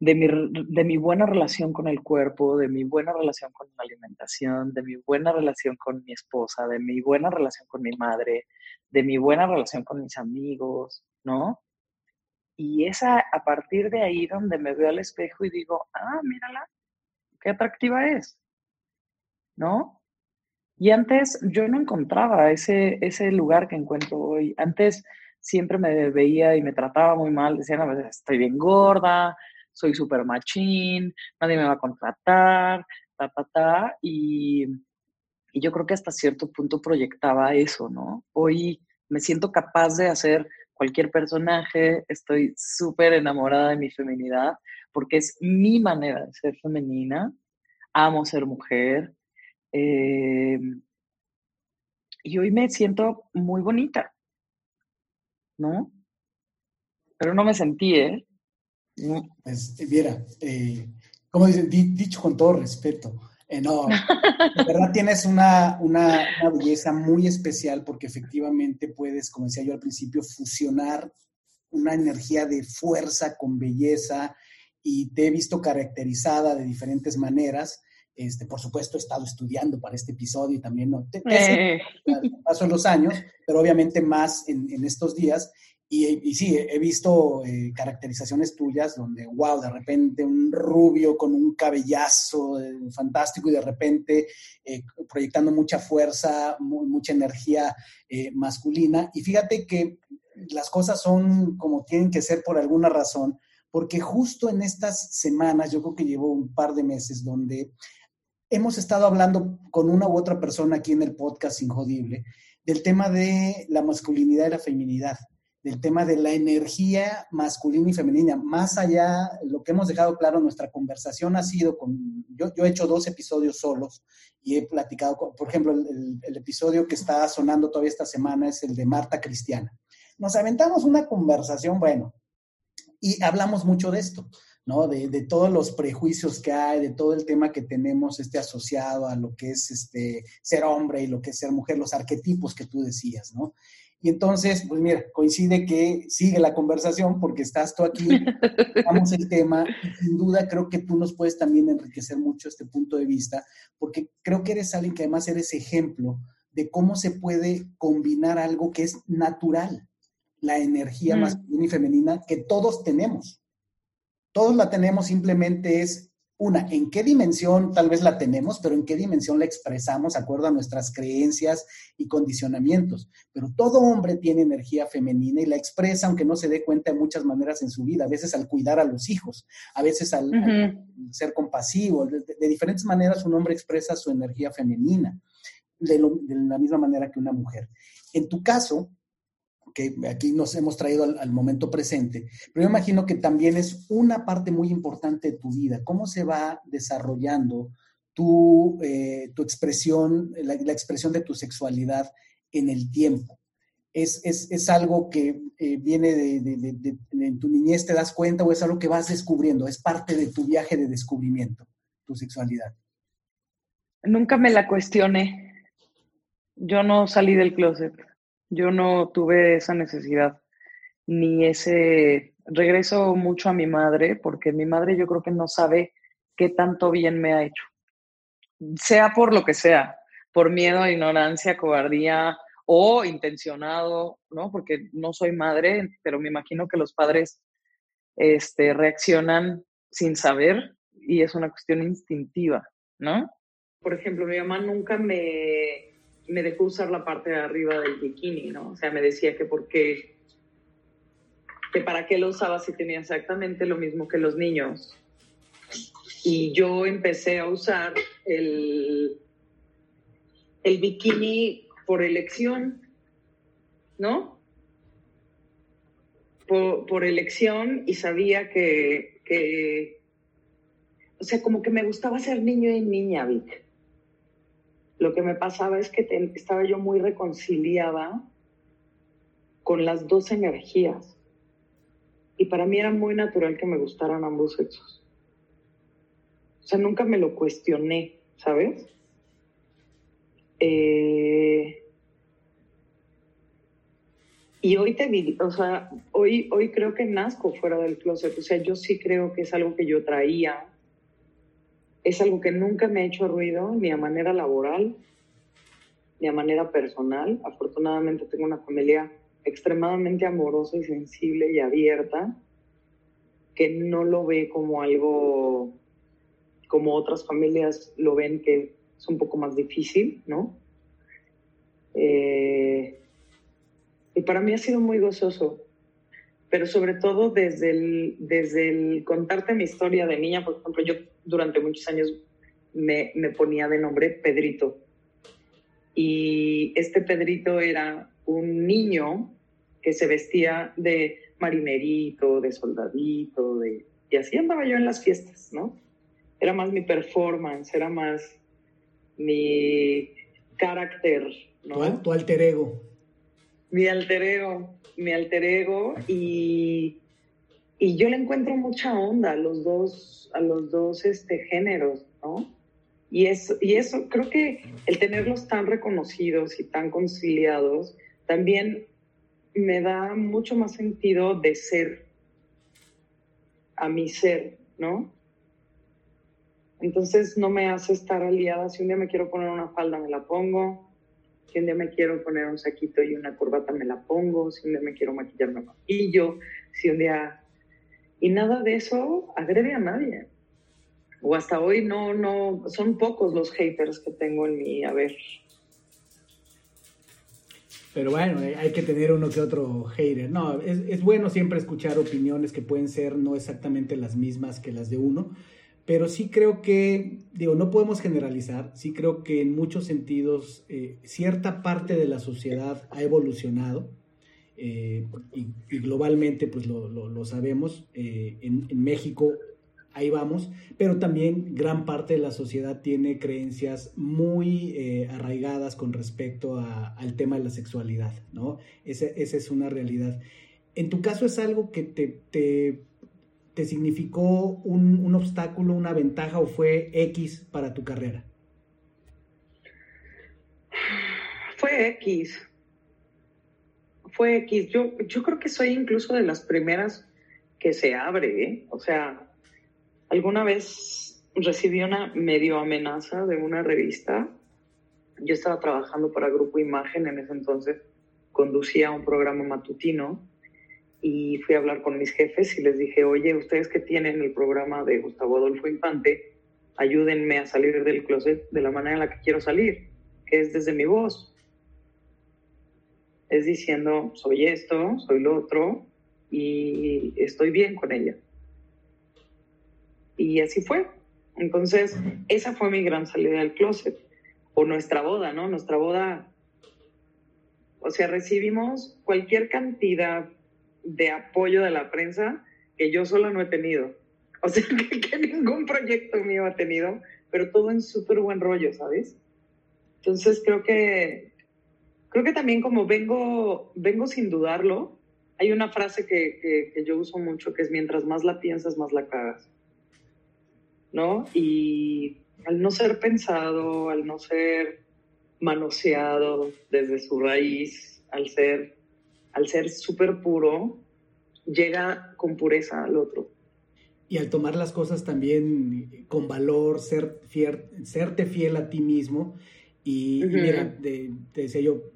de mi, de mi buena relación con el cuerpo, de mi buena relación con la alimentación, de mi buena relación con mi esposa, de mi buena relación con mi madre, de mi buena relación con mis amigos, ¿no? Y es a, partir de ahí donde me veo al espejo y digo, ah, mírala, qué atractiva es, ¿no? Y antes yo no encontraba ese, ese lugar que encuentro hoy. Antes siempre me veía y me trataba muy mal, decían a veces estoy bien gorda, soy súper machín, nadie me va a contratar, ta, ta, ta, y, yo creo que hasta cierto punto proyectaba eso, ¿no? Hoy me siento capaz de hacer cualquier personaje, estoy súper enamorada de mi feminidad, porque es mi manera de ser femenina, amo ser mujer, eh, y hoy me siento muy bonita, ¿no? Pero no me sentí, ¿eh? Pues, viera, eh, como dicen, dicho con todo respeto, eh, no, de verdad tienes una, una, belleza muy especial porque efectivamente puedes, como decía yo al principio, fusionar una energía de fuerza con belleza y te he visto caracterizada de diferentes maneras. Este, por supuesto, he estado estudiando para este episodio y también no, te, eh. paso los años, pero obviamente más en, en estos días. Y, sí, he visto eh, caracterizaciones tuyas donde, wow, de repente un rubio con un cabellazo eh, fantástico y de repente eh, proyectando mucha fuerza, mucha energía masculina. Y fíjate que las cosas son como tienen que ser por alguna razón, porque justo en estas semanas, yo creo que llevo un par de meses, donde hemos estado hablando con una u otra persona aquí en el podcast Injodible del tema de la masculinidad y la feminidad del tema de la energía masculina y femenina. Más allá, lo que hemos dejado claro, nuestra conversación ha sido con, yo, he hecho dos episodios solos y he platicado, por ejemplo, el, el, episodio que está sonando todavía esta semana es el de Marta Cristiana. Nos aventamos una conversación, bueno, y hablamos mucho de esto, ¿no? De, de, todos los prejuicios que hay, de todo el tema que tenemos este asociado a lo que es este, ser hombre y lo que es ser mujer, los arquetipos que tú decías, ¿no? Y entonces, pues mira, coincide que sigue la conversación porque estás tú aquí, vamos el tema, y sin duda creo que tú nos puedes también enriquecer mucho este punto de vista, porque creo que eres alguien que además eres ejemplo de cómo se puede combinar algo que es natural, la energía mm. masculina y femenina que todos tenemos. Todos la tenemos, simplemente es una, en qué dimensión tal vez la tenemos, pero en qué dimensión la expresamos de acuerdo a nuestras creencias y condicionamientos. Pero todo hombre tiene energía femenina y la expresa, aunque no se dé cuenta de muchas maneras en su vida, a veces al cuidar a los hijos, a veces al, ser compasivo, de, diferentes maneras un hombre expresa su energía femenina, de, de la misma manera que una mujer. En tu caso, que aquí nos hemos traído al, momento presente, pero yo imagino que también es una parte muy importante de tu vida, cómo se va desarrollando tu, eh, tu expresión, la, expresión de tu sexualidad en el tiempo. ¿Es, es, es algo que eh, viene de, de, de, en tu niñez, te das cuenta o es algo que vas descubriendo? ¿Es parte de tu viaje de descubrimiento, tu sexualidad? Nunca me la cuestioné. Yo no salí del closet. Yo no tuve esa necesidad, ni ese regreso mucho a mi madre, porque mi madre yo creo que no sabe qué tanto bien me ha hecho. Sea por lo que sea, por miedo, ignorancia, cobardía o intencionado, ¿no? Porque no soy madre, pero me imagino que los padres este, reaccionan sin saber y es una cuestión instintiva, ¿no? Por ejemplo, mi mamá nunca me me dejó usar la parte de arriba del bikini, ¿no? O sea, me decía que por qué, que para qué lo usaba si tenía exactamente lo mismo que los niños. Y yo empecé a usar el, el bikini por elección, ¿no? Por, por elección y sabía que, que, o sea, como que me gustaba ser niño y niña, Vic. Lo que me pasaba es que estaba yo muy reconciliada con las dos energías. Y para mí era muy natural que me gustaran ambos sexos. O sea, nunca me lo cuestioné, ¿sabes? Eh, y hoy te o sea, hoy, hoy creo que nazco fuera del closet. O sea, yo sí creo que es algo que yo traía. Es algo que nunca me ha hecho ruido, ni a manera laboral, ni a manera personal. Afortunadamente tengo una familia extremadamente amorosa y sensible y abierta, que no lo ve como algo como otras familias lo ven que es un poco más difícil, ¿no? Eh, y para mí ha sido muy gozoso, pero sobre todo desde el, desde el contarte mi historia de niña, por ejemplo, yo durante muchos años me, me ponía de nombre Pedrito. Y este Pedrito era un niño que se vestía de marinerito, de soldadito, de... y así andaba yo en las fiestas, ¿no? Era más mi performance, era más mi carácter, ¿no? Tu, alter ego. Mi alter ego, mi alter ego y, y yo le encuentro mucha onda a los dos, a los dos este, géneros, ¿no? Y eso, y eso, creo que el tenerlos tan reconocidos y tan conciliados también me da mucho más sentido de ser a mi ser, ¿no? Entonces no me hace estar aliada. Si un día me quiero poner una falda, me la pongo. Si un día me quiero poner un saquito y una corbata, me la pongo. Si un día me quiero maquillar, me maquillo. Si un día... Y nada de eso agrede a nadie. O hasta hoy no, no, son pocos los haters que tengo en mi haber. Pero bueno, hay que tener uno que otro hater. No, es, es bueno siempre escuchar opiniones que pueden ser no exactamente las mismas que las de uno pero sí creo que, digo, no podemos generalizar, sí creo que en muchos sentidos eh, cierta parte de la sociedad ha evolucionado eh, y, globalmente pues lo, sabemos, eh, en, México ahí vamos, pero también gran parte de la sociedad tiene creencias muy arraigadas con respecto al tema de la sexualidad, ¿no? Esa, es una realidad. En tu caso es algo que te te significó un, obstáculo, una ventaja o fue X para tu carrera? Fue X. Fue X. Yo, yo creo que soy incluso de las primeras que se abre. ¿eh? O sea, alguna vez recibí una medio amenaza de una revista. Yo estaba trabajando para Grupo Imagen en ese entonces, conducía un programa matutino y fui a hablar con mis jefes y les dije, oye, ustedes que tienen el programa de Gustavo Adolfo Infante, ayúdenme a salir del closet de la manera en la que quiero salir, que es desde mi voz. Es diciendo, soy esto, soy lo otro y estoy bien con ella. Y así fue. Entonces, esa fue mi gran salida del closet. O nuestra boda, ¿no? Nuestra boda, o sea, recibimos cualquier cantidad de apoyo de la prensa que yo solo no he tenido. O sea, que, ningún proyecto mío ha tenido, pero todo en súper buen rollo, ¿sabes? Entonces creo que, creo que también como vengo, vengo sin dudarlo, hay una frase que, que, yo uso mucho que es mientras más la piensas, más la cagas. ¿No? Y al no ser pensado, al no ser manoseado desde su raíz, al ser al ser súper puro, llega con pureza al otro. Y al tomar las cosas también con valor, ser serte fiel a ti mismo. Y, mira, te decía yo,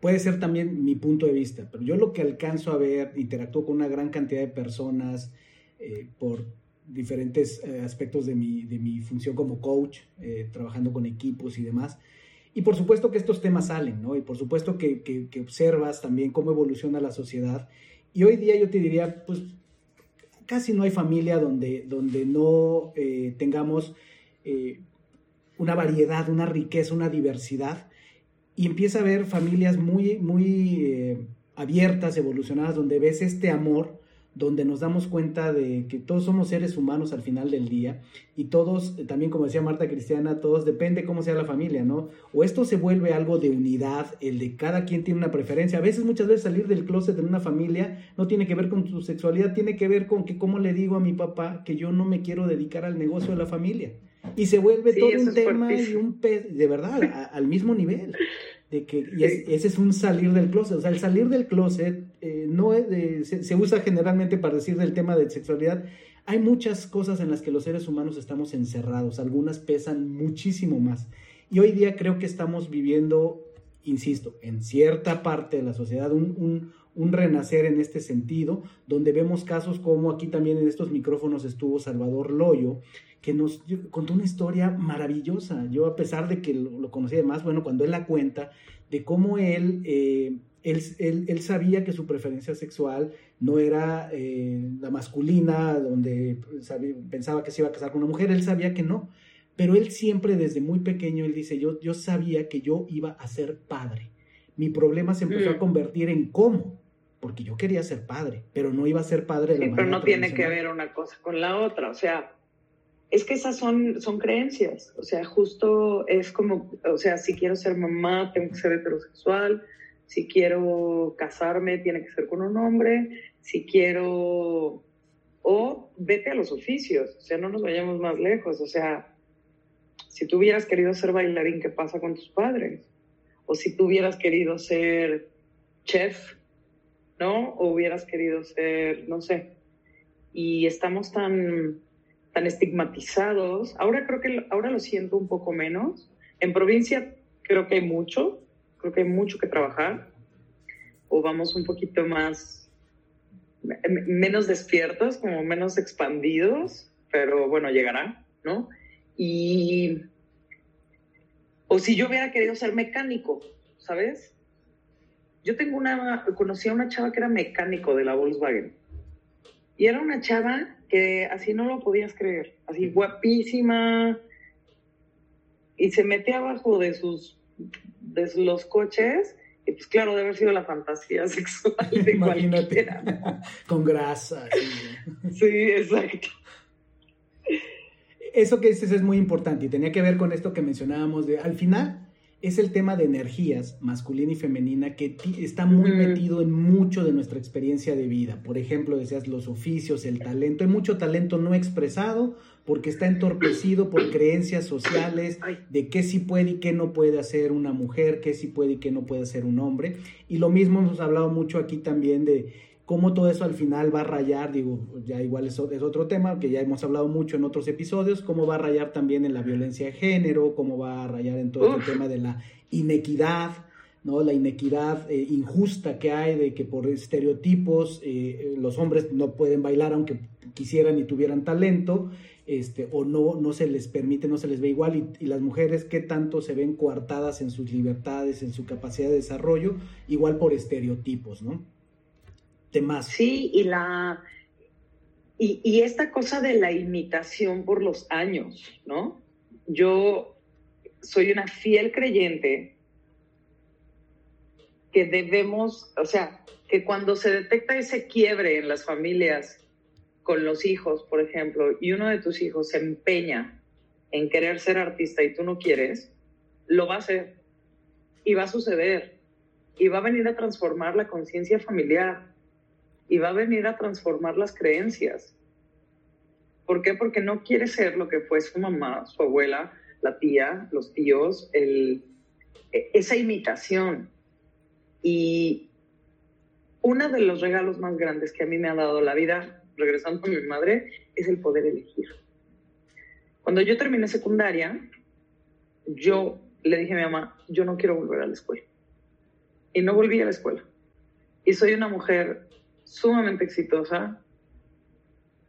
puede ser también mi punto de vista, pero yo lo que alcanzo a ver, interactúo con una gran cantidad de personas eh, por diferentes eh, aspectos de mi, de mi, función como coach, eh, trabajando con equipos y demás. Y por supuesto que estos temas salen, ¿no? Y por supuesto que, que, observas también cómo evoluciona la sociedad. Y hoy día yo te diría, pues casi no hay familia donde, donde no eh, tengamos eh, una variedad, una riqueza, una diversidad. Y empieza a haber familias muy, muy eh, abiertas, evolucionadas, donde ves este amor donde nos damos cuenta de que todos somos seres humanos al final del día y todos, también como decía Marta Cristiana, todos depende cómo sea la familia, ¿no? O esto se vuelve algo de unidad, el de cada quien tiene una preferencia. A veces, muchas veces salir del closet en una familia no tiene que ver con tu sexualidad, tiene que ver con que cómo le digo a mi papá que yo no me quiero dedicar al negocio de la familia. Y se vuelve todo un tema y un pez, de verdad, al mismo nivel. de que ese es un salir del closet. O sea, el salir del closet eh, no se, se, usa generalmente para decir del tema de sexualidad. Hay muchas cosas en las que los seres humanos estamos encerrados, algunas pesan muchísimo más. Y hoy día creo que estamos viviendo, insisto, en cierta parte de la sociedad un, un, un renacer en este sentido, donde vemos casos como aquí también en estos micrófonos estuvo Salvador Loyo, que nos contó una historia maravillosa. Yo, a pesar de que lo, conocí de más, bueno, cuando él la cuenta, de cómo él, eh, él, él, sabía que su preferencia sexual no era eh, la masculina, donde pensaba que se iba a casar con una mujer, él sabía que no. Pero él siempre desde muy pequeño, él dice, yo, yo sabía que yo iba a ser padre. Mi problema se empezó a mm. convertir en cómo, porque yo quería ser padre, pero no iba a ser padre de Pero no tiene que ver una cosa con la otra, o sea, es que esas son, son creencias, o sea, justo es como, o sea, si quiero ser mamá, tengo que ser heterosexual, si quiero casarme, tiene que ser con un hombre, si quiero, o vete a los oficios, o sea, no nos vayamos más lejos, o sea, si tú hubieras querido ser bailarín, ¿qué pasa con tus padres? O si tú hubieras querido ser chef, ¿no? O hubieras querido ser, no sé, y estamos tan tan estigmatizados. Ahora creo que ahora lo siento un poco menos. En provincia creo que hay mucho, creo que hay mucho que trabajar. O vamos un poquito más, menos despiertos, como menos expandidos, pero bueno, llegará, ¿no? Y, o si yo hubiera querido ser mecánico, ¿sabes? Yo tengo una, conocí a una chava que era mecánico de la Volkswagen. Y era una chava que así no lo podías creer, así guapísima, y se metía abajo de sus, de los coches, y pues claro, debe haber sido la fantasía sexual de cualquiera. Con grasa. Sí, exacto. Eso que dices es muy importante y tenía que ver con esto que mencionábamos de, al final, es el tema de energías masculina y femenina que está muy metido en mucho de nuestra experiencia de vida. Por ejemplo, decías los oficios, el talento. Hay mucho talento no expresado porque está entorpecido por creencias sociales de qué sí puede y qué no puede hacer una mujer, qué sí puede y qué no puede hacer un hombre. Y lo mismo hemos hablado mucho aquí también de cómo todo eso al final va a rayar, digo, ya igual es, es, otro tema que ya hemos hablado mucho en otros episodios, cómo va a rayar también en la violencia de género, cómo va a rayar en todo el tema de la inequidad, ¿no? La inequidad eh, injusta que hay de que por estereotipos eh, los hombres no pueden bailar aunque quisieran y tuvieran talento, este, o no, no se les permite, no se les ve igual, y, y, las mujeres qué tanto se ven coartadas en sus libertades, en su capacidad de desarrollo, igual por estereotipos, ¿no? Sí, y la y, y, esta cosa de la imitación por los años, ¿no? Yo soy una fiel creyente que debemos, o sea, que cuando se detecta ese quiebre en las familias con los hijos, por ejemplo, y uno de tus hijos se empeña en querer ser artista y tú no quieres, lo va a hacer y va a suceder y va a venir a transformar la conciencia familiar y va a venir a transformar las creencias. ¿Por qué? Porque no quiere ser lo que fue su mamá, su abuela, la tía, los tíos, e, esa imitación. Y uno de los regalos más grandes que a mí me ha dado la vida, regresando con mi madre, es el poder elegir. Cuando yo terminé secundaria, yo le dije a mi mamá, yo no quiero volver a la escuela. Y no volví a la escuela. Y soy una mujer sumamente exitosa.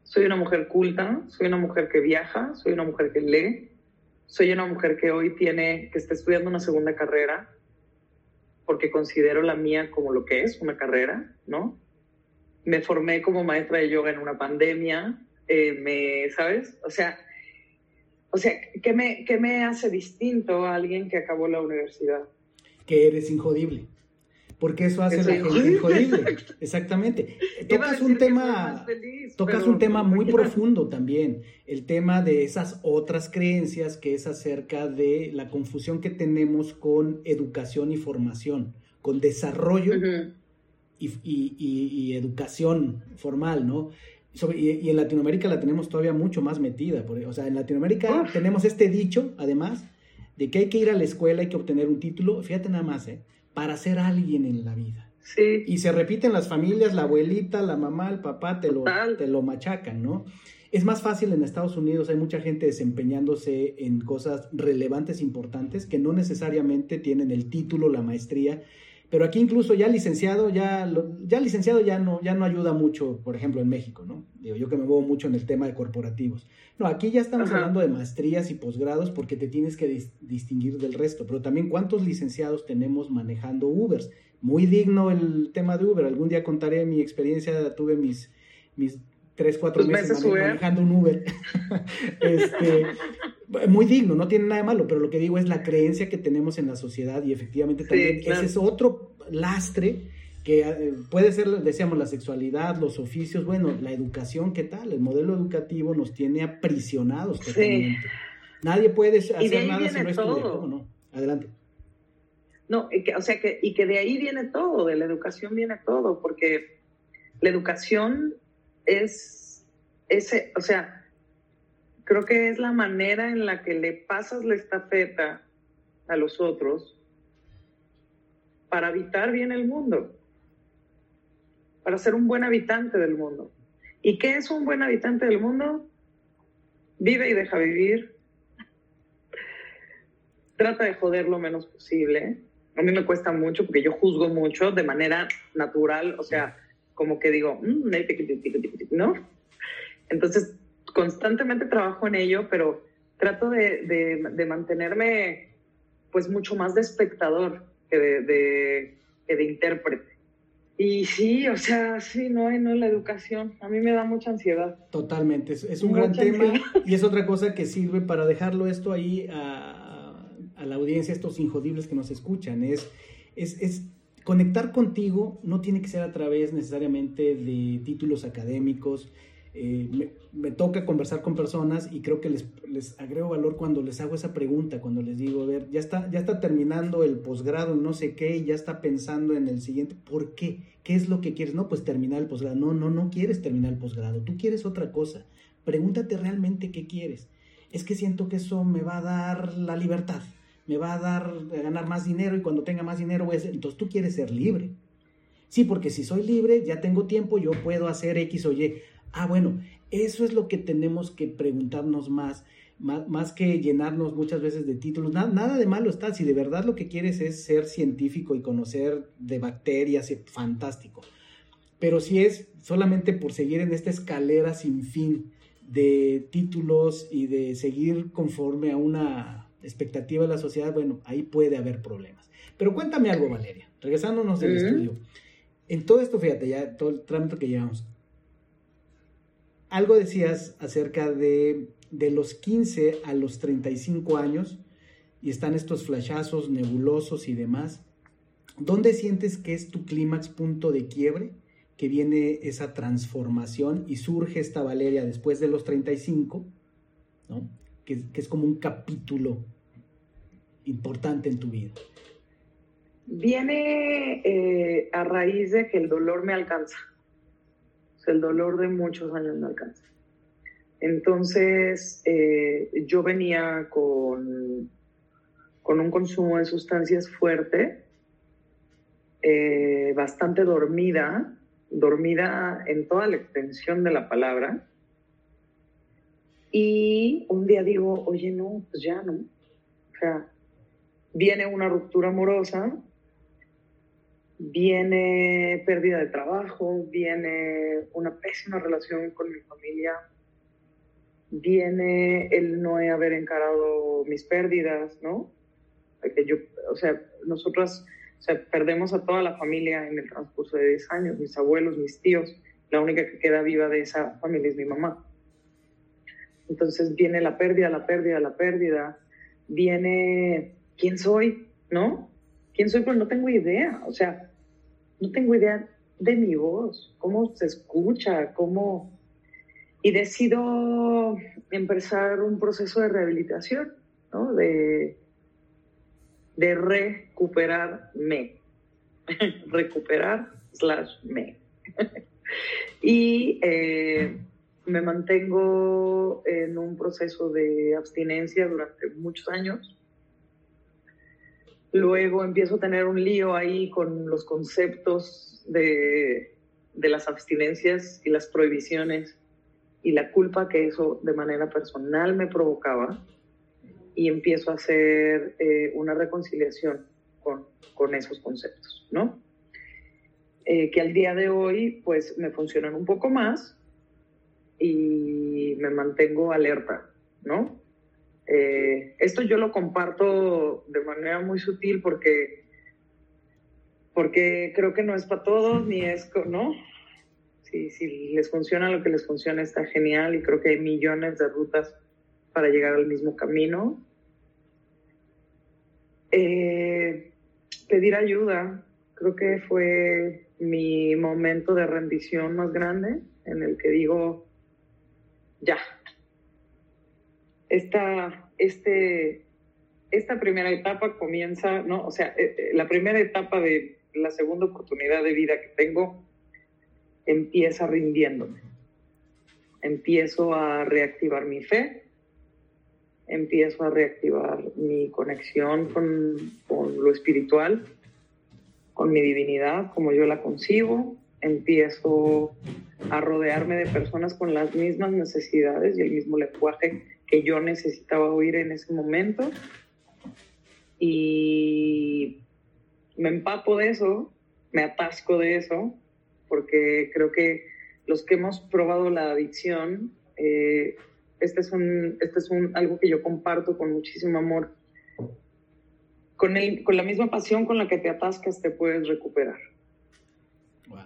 Soy una mujer culta, soy una mujer que viaja, soy una mujer que lee, soy una mujer que hoy tiene, que está estudiando una segunda carrera, porque considero la mía como lo que es, una carrera, ¿no? Me formé como maestra de yoga en una pandemia, eh, me, ¿sabes? O sea, o sea, ¿qué me, ¿qué me hace distinto a alguien que acabó la universidad? Que eres injodible porque eso hace la gente injodible. Exactamente. Tocas un tema, tocas un tema muy profundo también, el tema de esas otras creencias que es acerca de la confusión que tenemos con educación y formación, con desarrollo y, educación formal, ¿no? y, en Latinoamérica la tenemos todavía mucho más metida. o sea, en Latinoamérica tenemos este dicho, además, de que hay que ir a la escuela, hay que obtener un título, fíjate nada más, ¿eh? Para ser alguien en la vida. Sí. Y se repiten las familias, la abuelita, la mamá, el papá, te lo, te lo machacan, ¿no? Es más fácil en Estados Unidos, hay mucha gente desempeñándose en cosas relevantes, importantes, que no necesariamente tienen el título, la maestría, pero aquí incluso ya licenciado, ya, ya licenciado ya no, ya no ayuda mucho, por ejemplo, en México, ¿no? Digo, yo que me muevo mucho en el tema de corporativos. No, aquí ya estamos hablando de maestrías y posgrados porque te tienes que distinguir del resto, pero también cuántos licenciados tenemos manejando Ubers. Muy digno el tema de Uber. Algún día contaré mi experiencia, tuve mis, mis tres, cuatro meses, manejando un Uber. este, muy digno, no tiene nada de malo, pero lo que digo es la creencia que tenemos en la sociedad y efectivamente también ese es otro lastre que eh, puede ser, decíamos, la sexualidad, los oficios, bueno, la educación, ¿qué tal? El modelo educativo nos tiene aprisionados totalmente. Nadie puede hacer nada si no estudia, ¿cómo no? Adelante. No, o sea que, y que de ahí viene todo, de la educación viene todo, porque la educación es ese, o sea, creo que es la manera en la que le pasas la estafeta a los otros para habitar bien el mundo, para ser un buen habitante del mundo. ¿Y qué es un buen habitante del mundo? Vive y deja vivir. Trata de joder lo menos posible. A mí me cuesta mucho porque yo juzgo mucho de manera natural, o sea, como que digo, mm, ¿no? Entonces, constantemente trabajo en ello, pero trato de, de, mantenerme pues mucho más de espectador que de, que de intérprete. Y sí, o sea, sí, no, no la educación. A mí me da mucha ansiedad. Totalmente, es, un gran tema y es otra cosa que sirve para dejarlo esto ahí a, a la audiencia, estos injodibles que nos escuchan. Es, es, es conectar contigo no tiene que ser a través necesariamente de títulos académicos. Eh, me, toca conversar con personas y creo que les, les, agrego valor cuando les hago esa pregunta, cuando les digo, a ver, ya está, ya está terminando el posgrado no sé qué y ya está pensando en el siguiente. ¿Por qué? ¿Qué es lo que quieres? No, pues terminar el posgrado. No, no, no quieres terminar el posgrado. Tú quieres otra cosa. Pregúntate realmente qué quieres. Es que siento que eso me va a dar la libertad me va a dar a ganar más dinero y cuando tenga más dinero entonces tú quieres ser libre. Sí, porque si soy libre, ya tengo tiempo, yo puedo hacer X o Y. Ah, bueno, eso es lo que tenemos que preguntarnos más, más, que llenarnos muchas veces de títulos. nada de malo está, si de verdad lo que quieres es ser científico y conocer de bacterias, fantástico. Pero si es solamente por seguir en esta escalera sin fin de títulos y de seguir conforme a una expectativa de la sociedad, bueno, ahí puede haber problemas. Pero cuéntame algo, Valeria, regresándonos del estudio. En todo esto, fíjate, ya todo el trámite que llevamos, algo decías acerca de, de los 15 a los 35 años, y están estos flashazos nebulosos y demás. ¿Dónde sientes que es tu clímax punto de quiebre? Que viene esa transformación y surge esta Valeria después de los 35, ¿no? que, es como un capítulo importante en tu vida? Viene eh, a raíz de que el dolor me alcanza. O el dolor de muchos años me alcanza. Entonces, eh, yo venía con, con un consumo de sustancias fuerte, eh, bastante dormida, dormida en toda la extensión de la palabra, y un día digo, oye, no, pues ya no. O sea, viene una ruptura amorosa, viene pérdida de trabajo, viene una pésima relación con mi familia, viene el no haber encarado mis pérdidas, ¿no? Que yo, o sea, nosotros o sea, perdemos a toda la familia en el transcurso de 10 años, mis abuelos, mis tíos, la única que queda viva de esa familia es mi mamá. Entonces viene la pérdida, la pérdida, la pérdida, viene quién soy, ¿no? ¿Quién soy? Pues no tengo idea, o sea, no tengo idea de mi voz, cómo se escucha, cómo... Y decido empezar un proceso de rehabilitación, ¿no? De, de recuperarme, recuperar slash me. y eh, me mantengo en un proceso de abstinencia durante muchos años. Luego empiezo a tener un lío ahí con los conceptos de, de las abstinencias y las prohibiciones y la culpa que eso de manera personal me provocaba y empiezo a hacer eh, una reconciliación con, con, esos conceptos, ¿no? Eh, que al día de hoy pues me funcionan un poco más y me mantengo alerta, ¿no? Eh, esto yo lo comparto de manera muy sutil porque, porque creo que no es para todos, ni es, ¿no? Si, si les funciona lo que les funciona está genial y creo que hay millones de rutas para llegar al mismo camino. Eh, pedir ayuda, creo que fue mi momento de rendición más grande, en el que digo, ya, esta, este, esta primera etapa comienza, ¿no? O sea, eh, eh, la primera etapa de la segunda oportunidad de vida que tengo empieza rindiéndome. Empiezo a reactivar mi fe, empiezo a reactivar mi conexión con, con lo espiritual, con mi divinidad, como yo la concibo, empiezo a rodearme de personas con las mismas necesidades y el mismo lenguaje que yo necesitaba oír en ese momento. Y me empapo de eso, me atasco de eso, porque creo que los que hemos probado la adicción, eh, este es, un, este es un, algo que yo comparto con muchísimo amor. Con, el, con la misma pasión con la que te atascas, te puedes recuperar. Wow.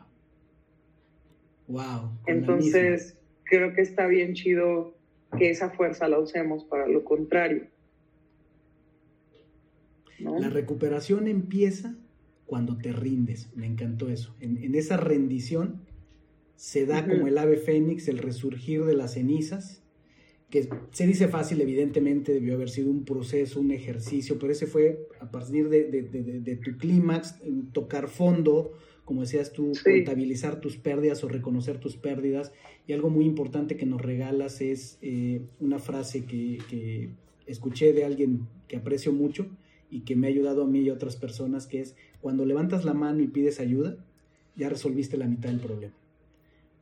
Wow. Entonces, creo que está bien chido que esa fuerza la usemos para lo contrario. La recuperación empieza cuando te rindes. Me encantó eso. En, esa rendición se da como el ave fénix, el resurgir de las cenizas, que se dice fácil, evidentemente debió haber sido un proceso, un ejercicio, pero ese fue a partir de, tu clímax, tocar fondo, como decías tú, contabilizar tus pérdidas o reconocer tus pérdidas. Y algo muy importante que nos regalas es eh, una frase que, que, escuché de alguien que aprecio mucho y que me ha ayudado a mí y a otras personas, que es cuando levantas la mano y pides ayuda, ya resolviste la mitad del problema.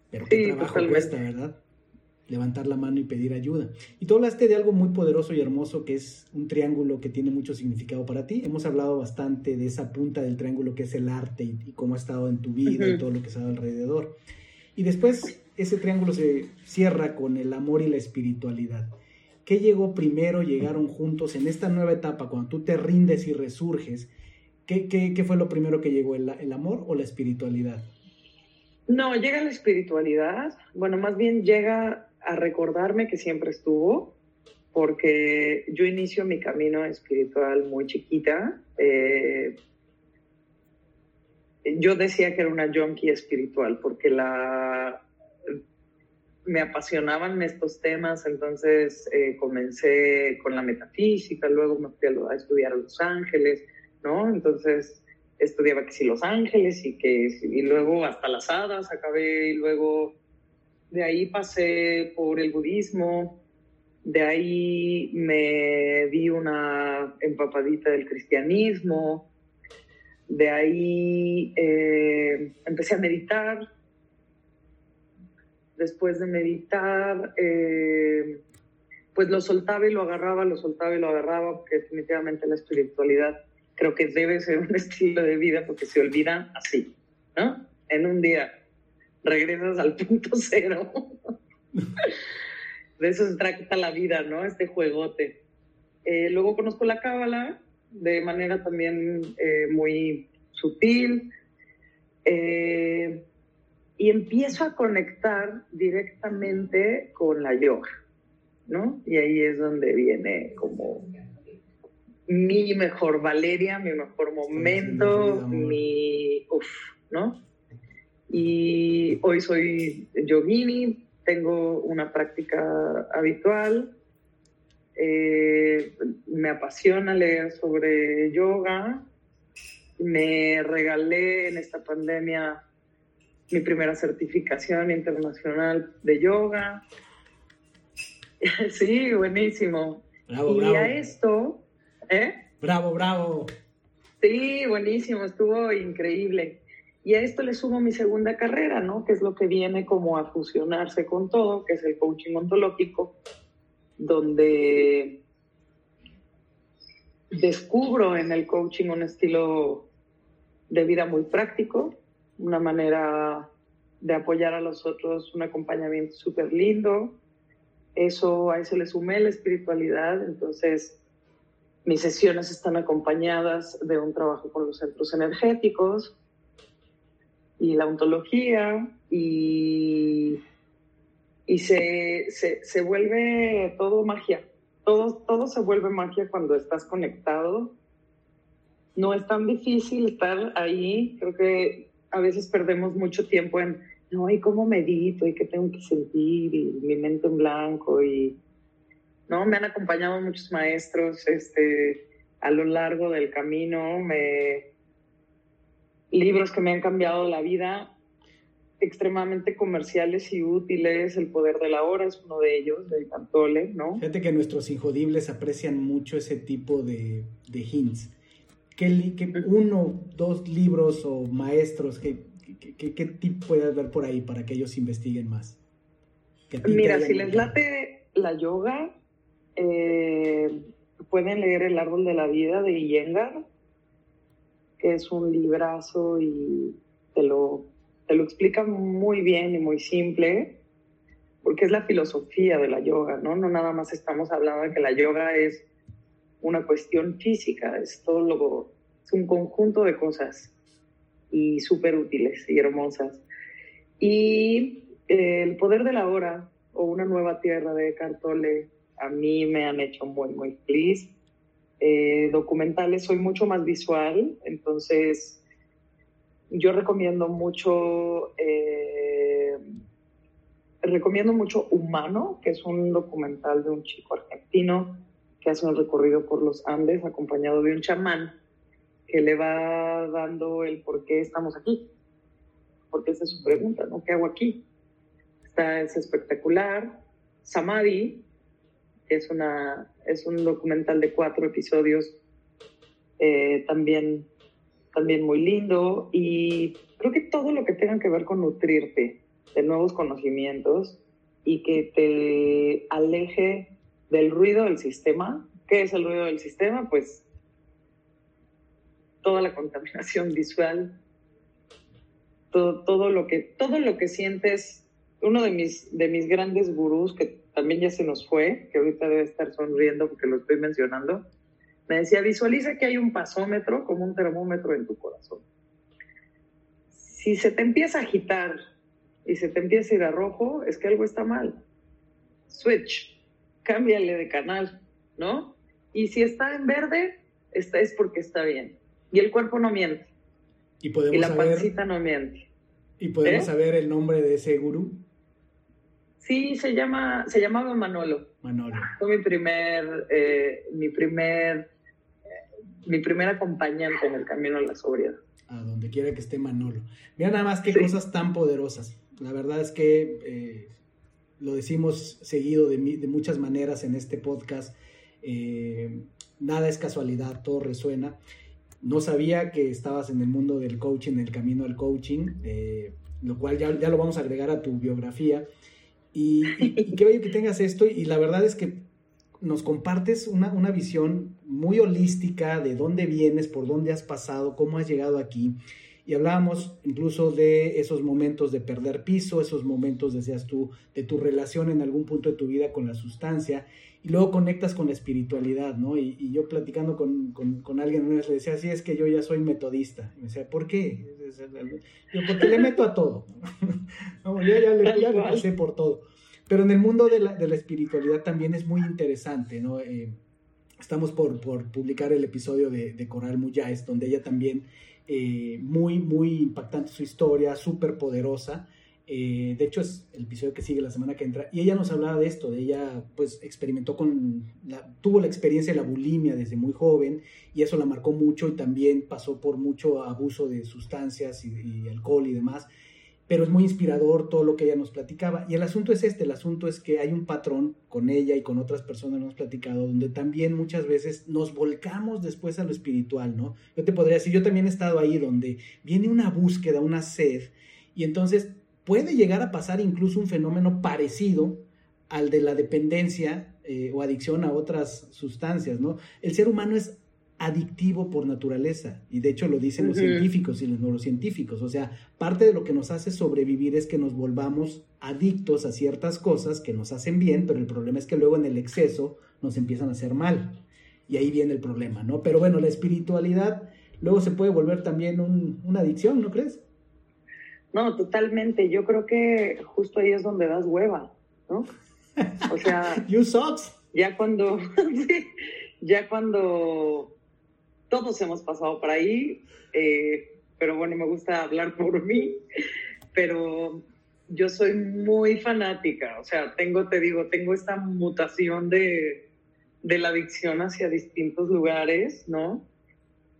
Pero qué trabajo cuesta, ¿verdad? Levantar la mano y pedir ayuda. Y tú hablaste de algo muy poderoso y hermoso que es un triángulo que tiene mucho significado para ti. Hemos hablado bastante de esa punta del triángulo que es el arte y, cómo ha estado en tu vida y todo lo que ha dado alrededor. Y después ese triángulo se cierra con el amor y la espiritualidad. ¿Qué llegó primero? ¿Llegaron juntos en esta nueva etapa cuando tú te rindes y resurges? ¿Qué, qué, fue lo primero que llegó, el, el amor o la espiritualidad? No, llega la espiritualidad. Bueno, más bien llega a recordarme que siempre estuvo, porque yo inicio mi camino espiritual muy chiquita. Eh, yo decía que era una junkie espiritual porque la me apasionaban estos temas, entonces eh, comencé con la metafísica, luego me fui a, estudiar a Los Ángeles, ¿no? Entonces estudiaba que sí Los Ángeles y que y luego hasta las hadas acabé y luego de ahí pasé por el budismo, de ahí me di una empapadita del cristianismo, de ahí eh, empecé a meditar. Después de meditar, eh, pues lo soltaba y lo agarraba, lo soltaba y lo agarraba, porque definitivamente la espiritualidad creo que debe ser un estilo de vida porque se olvida así, ¿no? En un día regresas al punto cero. de eso se trata la vida, ¿no? Este juegote. Eh, luego conozco la cábala de manera también eh, muy sutil eh, y empiezo a conectar directamente con la yoga, ¿no? Y ahí es donde viene como mi mejor Valeria, mi mejor momento, mi, uff, ¿no? Y hoy soy yogini, tengo una práctica habitual, eh, me apasiona leer sobre yoga, me regalé en esta pandemia mi primera certificación internacional de yoga. sí, buenísimo. Bravo, y bravo. a esto, ¿eh? Bravo, bravo. Sí, buenísimo, estuvo increíble. Y a esto le sumo mi segunda carrera, ¿no? Que es lo que viene como a fusionarse con todo, que es el coaching ontológico, donde descubro en el coaching un estilo de vida muy práctico, una manera de apoyar a los otros, un acompañamiento súper lindo. Eso, a eso le sumé la espiritualidad, entonces mis sesiones están acompañadas de un trabajo con los centros energéticos y la ontología y, y se, se, se vuelve todo magia. Todo, todo se vuelve magia cuando estás conectado. No es tan difícil estar ahí. Creo que a veces perdemos mucho tiempo en, no, ¿y cómo medito? ¿Y qué tengo que sentir? Y mi mente en blanco y ¿no? Me han acompañado muchos maestros este, a lo largo del camino, me, libros que me han cambiado la vida, extremadamente comerciales y útiles. El poder de la hora es uno de ellos, de Cantole, ¿no? Fíjate que nuestros injodibles aprecian mucho ese tipo de, de hints. ¿Qué, qué uno, dos libros o maestros, qué, qué, qué tip puede haber por ahí para que ellos investiguen más? Mira, si les late la yoga, eh, pueden leer El árbol de la vida de Iyengar, es un librazo y te lo, te lo explica muy bien y muy simple, porque es la filosofía de la yoga, ¿no? No nada más estamos hablando de que la yoga es una cuestión física, es todo lo, es un conjunto de cosas y súper útiles y hermosas. Y El poder de la hora o Una nueva tierra de Cartole a mí me han hecho muy, muy feliz. Eh, documentales soy mucho más visual, entonces yo recomiendo mucho, eh, recomiendo mucho Humano, que es un documental de un chico argentino que hace un recorrido por los Andes acompañado de un chamán que le va dando el por qué estamos aquí, porque esa es su pregunta, ¿no? ¿Qué hago aquí? Está, es espectacular. Samadhi, es, una, es un documental de cuatro episodios, eh, también, también muy lindo. Y creo que todo lo que tenga que ver con nutrirte de nuevos conocimientos y que te aleje del ruido del sistema. ¿Qué es el ruido del sistema? Pues toda la contaminación visual, todo, todo, lo, que, todo lo que sientes. Uno de mis, de mis grandes gurús, que también ya se nos fue, que ahorita debe estar sonriendo porque lo estoy mencionando, me decía, visualiza que hay un pasómetro como un termómetro en tu corazón. Si se te empieza a agitar y se te empieza a ir a rojo, es que algo está mal. Switch, cámbiale de canal, ¿no? Y si está en verde, está, es porque está bien. Y el cuerpo no miente. Y, podemos y la pancita no miente. ¿Y podemos ¿Eh? saber el nombre de ese gurú? Sí, se llama, se llamaba Manolo. Manolo. Fue mi primer, eh, mi primer, eh, mi primer acompañante en el camino a la sobriedad. A donde quiera que esté Manolo. Mira nada más qué sí. cosas tan poderosas. La verdad es que eh, lo decimos seguido de, de, muchas maneras en este podcast. Nada es casualidad, todo resuena. No sabía que estabas en el mundo del coaching, en el camino al coaching, lo cual ya, ya lo vamos a agregar a tu biografía. Y, y, y, qué bello que tengas esto. Y la verdad es que nos compartes una, una, visión muy holística de dónde vienes, por dónde has pasado, cómo has llegado aquí. Y hablábamos incluso de esos momentos de perder piso, esos momentos, decías tú, de tu relación en algún punto de tu vida con la sustancia. Y luego conectas con la espiritualidad, ¿no? Y, yo platicando con, con, alguien una vez le decía, sí, es que yo ya soy metodista. Y me decía, ¿por qué? Yo, porque le meto a todo. ya, ya, le, ya le pasé por todo. Pero en el mundo de la, de la espiritualidad también es muy interesante, ¿no? Eh, estamos por, por, publicar el episodio de, de Coral Muyáez, donde ella también, eh, muy, muy impactante su historia, súper poderosa. Eh, de hecho, es el episodio que sigue la semana que entra. Y ella nos hablaba de esto, de ella, pues, experimentó con, la, tuvo la experiencia de la bulimia desde muy joven y eso la marcó mucho y también pasó por mucho abuso de sustancias y, y alcohol y demás pero es muy inspirador todo lo que ella nos platicaba. Y el asunto es este, el asunto es que hay un patrón con ella y con otras personas hemos platicado, donde también muchas veces nos volcamos después a lo espiritual, ¿no? Yo te podría decir, yo también he estado ahí donde viene una búsqueda, una sed, y entonces puede llegar a pasar incluso un fenómeno parecido al de la dependencia eh, o adicción a otras sustancias, ¿no? El ser humano es adictivo por naturaleza, y de hecho lo dicen los científicos y los neurocientíficos, o sea, parte de lo que nos hace sobrevivir es que nos volvamos adictos a ciertas cosas que nos hacen bien, pero el problema es que luego en el exceso nos empiezan a hacer mal, y ahí viene el problema, ¿no? Pero bueno, la espiritualidad luego se puede volver también una adicción, ¿no crees? No, totalmente, yo creo que justo ahí es donde das hueva, ¿no? O sea... you sucks. Ya cuando... ya cuando todos hemos pasado por ahí, eh, pero bueno, me gusta hablar por mí, pero yo soy muy fanática, o sea, tengo, te digo, tengo esta mutación de, de la adicción hacia distintos lugares, ¿no?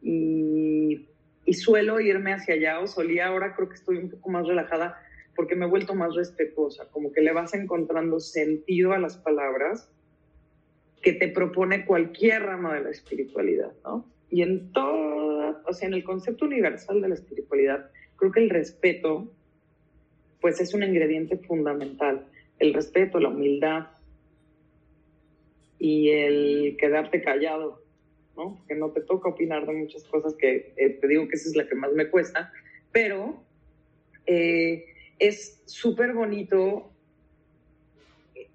Y, y, suelo irme hacia allá, o solía, ahora creo que estoy un poco más relajada porque me he vuelto más respetuosa, como que le vas encontrando sentido a las palabras que te propone cualquier rama de la espiritualidad, ¿no? Y en todo, o sea, en el concepto universal de la espiritualidad, creo que el respeto, pues es un ingrediente fundamental. El respeto, la humildad y el quedarte callado, ¿no? Que no te toca opinar de muchas cosas que eh, te digo que esa es la que más me cuesta, pero eh, es súper bonito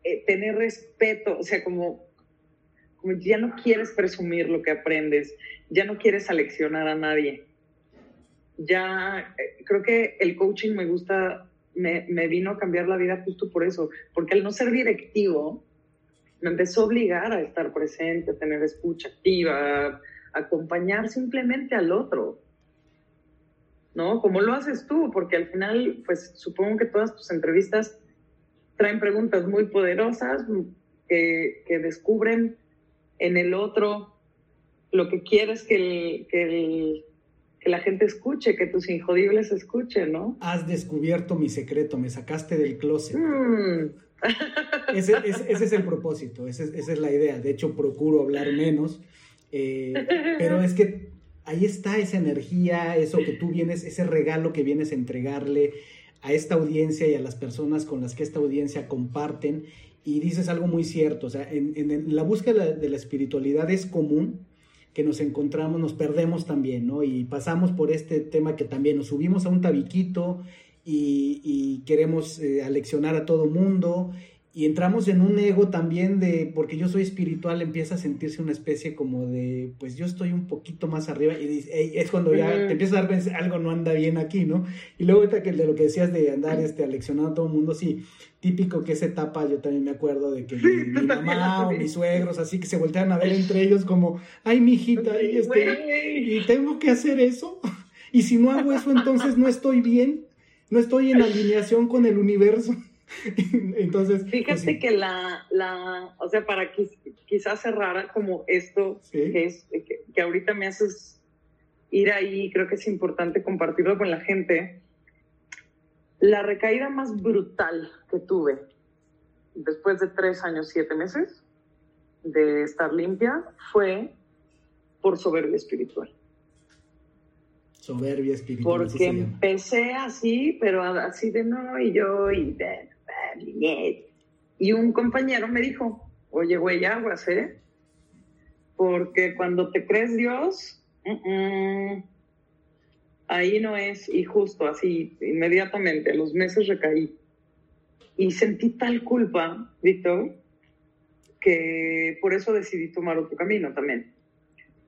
eh, tener respeto, o sea, como como ya no quieres presumir lo que aprendes, ya no quieres aleccionar a nadie. Ya eh, creo que el coaching me gusta, me, me, vino a cambiar la vida justo por eso, porque al no ser directivo, me empezó a obligar a estar presente, a tener escucha activa, a acompañar simplemente al otro. ¿No? Como lo haces tú, porque al final, pues supongo que todas tus entrevistas traen preguntas muy poderosas que, que descubren en el otro lo que quieres que, que, la gente escuche, que tus injodibles escuchen, ¿no? Has descubierto mi secreto, me sacaste del closet. Mm. ese, es el propósito, esa es la idea. De hecho, procuro hablar menos, eh, pero es que ahí está esa energía, eso que tú vienes, ese regalo que vienes a entregarle a esta audiencia y a las personas con las que esta audiencia comparten y dices algo muy cierto, o sea, en, la búsqueda de la espiritualidad es común que nos encontramos, nos perdemos también, ¿no? Y pasamos por este tema que también nos subimos a un tabiquito y, queremos eh, aleccionar a todo mundo y entramos en un ego también de, porque yo soy espiritual, empieza a sentirse una especie como de, pues yo estoy un poquito más arriba y es cuando ya te empiezas a dar algo no anda bien aquí, ¿no? Y luego que de lo que decías de andar este, aleccionando a todo el mundo, sí, típico que esa etapa yo también me acuerdo de que mi, mamá o mis suegros así que se voltean a ver entre ellos como, ay, mi hijita, y, este, y tengo que hacer eso, y si no hago eso entonces no estoy bien, no estoy en alineación con el universo. Entonces, pues fíjate que la, la, o sea, para quizás cerrar como esto, que, es, que, ahorita me haces ir ahí, creo que es importante compartirlo con la gente. La recaída más brutal que tuve después de tres años, siete meses de estar limpia fue por soberbia espiritual. Soberbia espiritual. Porque empecé así, pero así de no, y yo, y de, y un compañero me dijo, oye, güey, aguas, ¿eh? Porque cuando te crees Dios, ahí no es, y justo así, inmediatamente, a los meses recaí. Y sentí tal culpa, Víctor, que por eso decidí tomar otro camino también.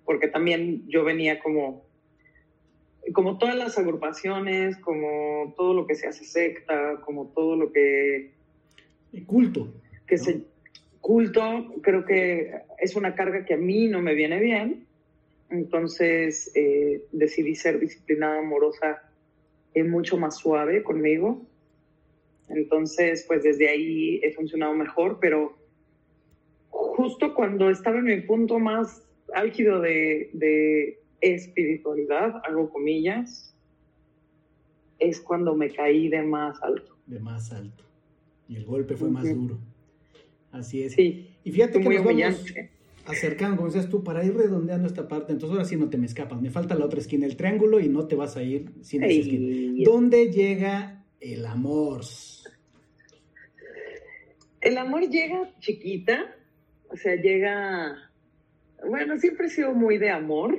Porque también yo venía como, como todas las agrupaciones, como todo lo que se hace secta, como todo lo que culto. Que se, culto, creo que es una carga que a mí no me viene bien. Entonces eh, decidí ser disciplinada, amorosa, y mucho más suave conmigo. Entonces, pues desde ahí he funcionado mejor, pero justo cuando estaba en mi punto más álgido de, de espiritualidad, hago comillas, es cuando me caí de más alto. De más alto. Y el golpe fue más duro. Así es. Sí. Y fíjate que nos vamos acercando, como decías tú, para ir redondeando esta parte. Entonces ahora sí no te me escapas. Me falta la otra esquina, el triángulo, y no te vas a ir sin esa esquina. ¿Dónde llega el amor? El amor llega chiquita, o sea, llega, bueno, siempre he sido muy de amor,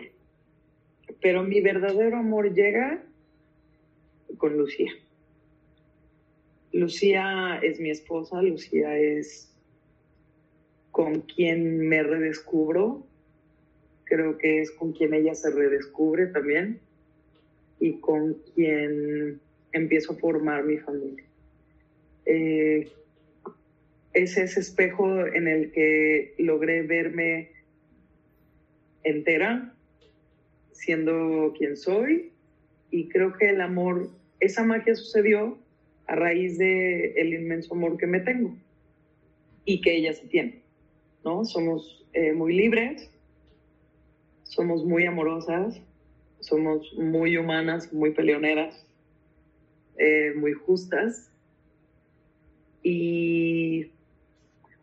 pero mi verdadero amor llega con Lucía. Lucía es mi esposa, Lucía es con quien me redescubro, creo que es con quien ella se redescubre también y con quien empiezo a formar mi familia. Eh, es ese espejo en el que logré verme entera, siendo quien soy, y creo que el amor, esa magia sucedió a raíz de el inmenso amor que me tengo y que ella se tiene, ¿no? Somos eh, muy libres, somos muy amorosas, somos muy humanas, muy peleoneras, eh, muy justas y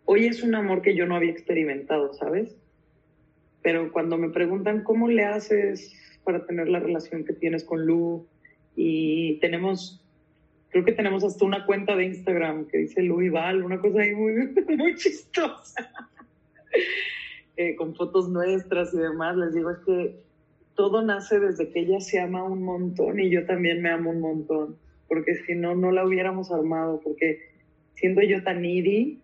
hoy es un amor que yo no había experimentado, ¿sabes? Pero cuando me preguntan cómo le haces para tener la relación que tienes con Lu, y tenemos, creo que tenemos hasta una cuenta de Instagram que dice Lu y Val, una cosa ahí muy, muy chistosa, eh, con fotos nuestras y demás, les digo, es que todo nace desde que ella se ama un montón y yo también me amo un montón, porque si no, no la hubiéramos armado, porque siendo yo tan needy,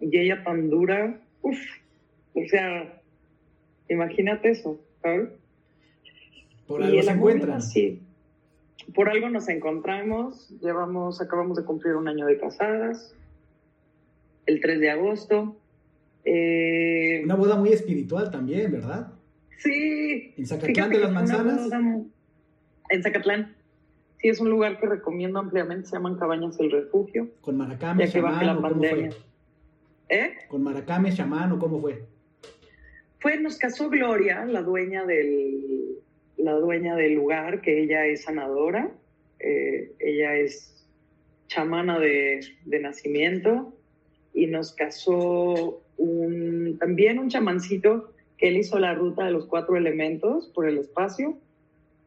y ella tan dura, uff, o sea, imagínate eso, ¿sabes? Por algo se encuentran. Sí, por algo nos encontramos, llevamos, acabamos de cumplir un año de casadas, el 3 de agosto. Eh, una boda muy espiritual también, ¿verdad? Sí. ¿En Zacatlán de las Manzanas? en Zacatlán. Sí, es un lugar que recomiendo ampliamente, se llaman Cabañas del Refugio. Con Maracame, chamán, ¿cómo fue? ¿Eh? ¿Con Maracame, chamán o cómo fue? Fue, nos casó Gloria, la dueña del, la dueña del lugar, que ella es sanadora, eh, ella es chamana de, de, nacimiento, y nos casó un, también un chamancito que él hizo la ruta de los cuatro elementos por el espacio,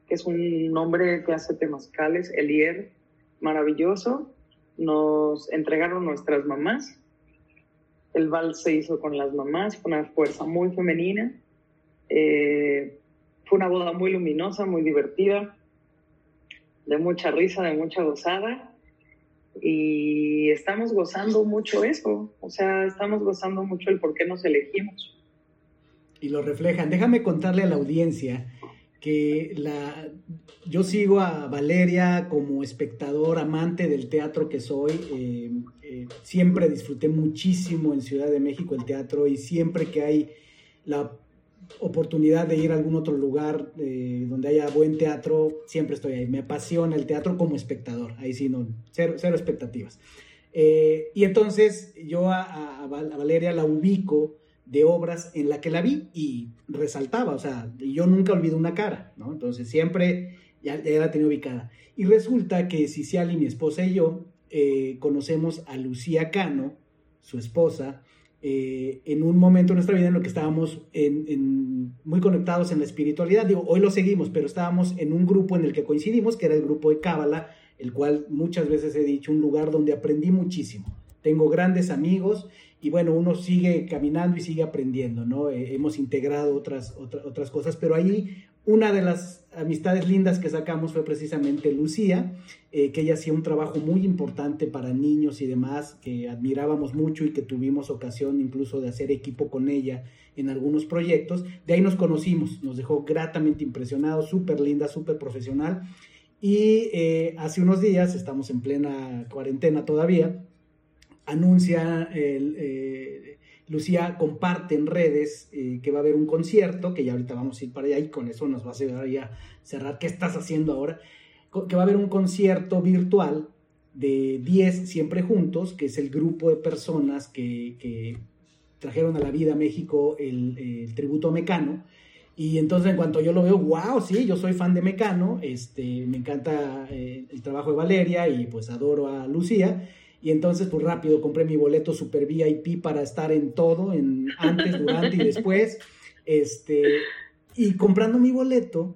que es un hombre que hace temazcales, Elier, maravilloso. Nos entregaron nuestras mamás el vals se hizo con las mamás, fue una fuerza muy femenina. Eh, fue una boda muy luminosa, muy divertida, de mucha risa, de mucha gozada. Y estamos gozando mucho eso, o sea, estamos gozando mucho el por qué nos elegimos. Y lo reflejan. Déjame contarle a la audiencia que la, yo sigo a Valeria como espectador, amante del teatro que soy. Eh, eh, siempre disfruté muchísimo en Ciudad de México el teatro y siempre que hay la oportunidad de ir a algún otro lugar eh, donde haya buen teatro, siempre estoy ahí. Me apasiona el teatro como espectador. Ahí sí, no, cero, expectativas. y entonces yo a Valeria la ubico de obras en la que la vi y resaltaba, o sea, yo nunca olvido una cara, ¿no? Entonces siempre ya, ya la tenía ubicada. Y resulta que Ciciali, mi esposa y yo, eh, conocemos a Lucía Cano, su esposa, eh, en un momento de nuestra vida en lo que estábamos en, muy conectados en la espiritualidad. Digo, hoy lo seguimos, pero estábamos en un grupo en el que coincidimos, que era el grupo de Cábala, el cual muchas veces he dicho, un lugar donde aprendí muchísimo. Tengo grandes amigos y bueno, uno sigue caminando y sigue aprendiendo, ¿no? Eh, hemos integrado otras, otras cosas, pero ahí una de las amistades lindas que sacamos fue precisamente Lucía, eh, que ella hacía un trabajo muy importante para niños y demás, que admirábamos mucho y que tuvimos ocasión incluso de hacer equipo con ella en algunos proyectos. De ahí nos conocimos, nos dejó gratamente impresionados, súper linda, súper profesional. Y eh, hace unos días, estamos en plena cuarentena todavía, anuncia, eh, Lucía comparte en redes eh, que va a haber un concierto, que ya ahorita vamos a ir para allá y con eso nos va a ayudar a cerrar. ¿Qué estás haciendo ahora? Que va a haber un concierto virtual de 10 siempre juntos, que es el grupo de personas que, trajeron a la vida a México el, tributo mecano Y entonces en cuanto yo lo veo, wow, sí, yo soy fan de Mecano, este, me encanta eh, el trabajo de Valeria y pues adoro a Lucía. Y entonces, pues rápido, compré mi boleto Super VIP para estar en todo, en antes, durante y después. Este, y comprando mi boleto,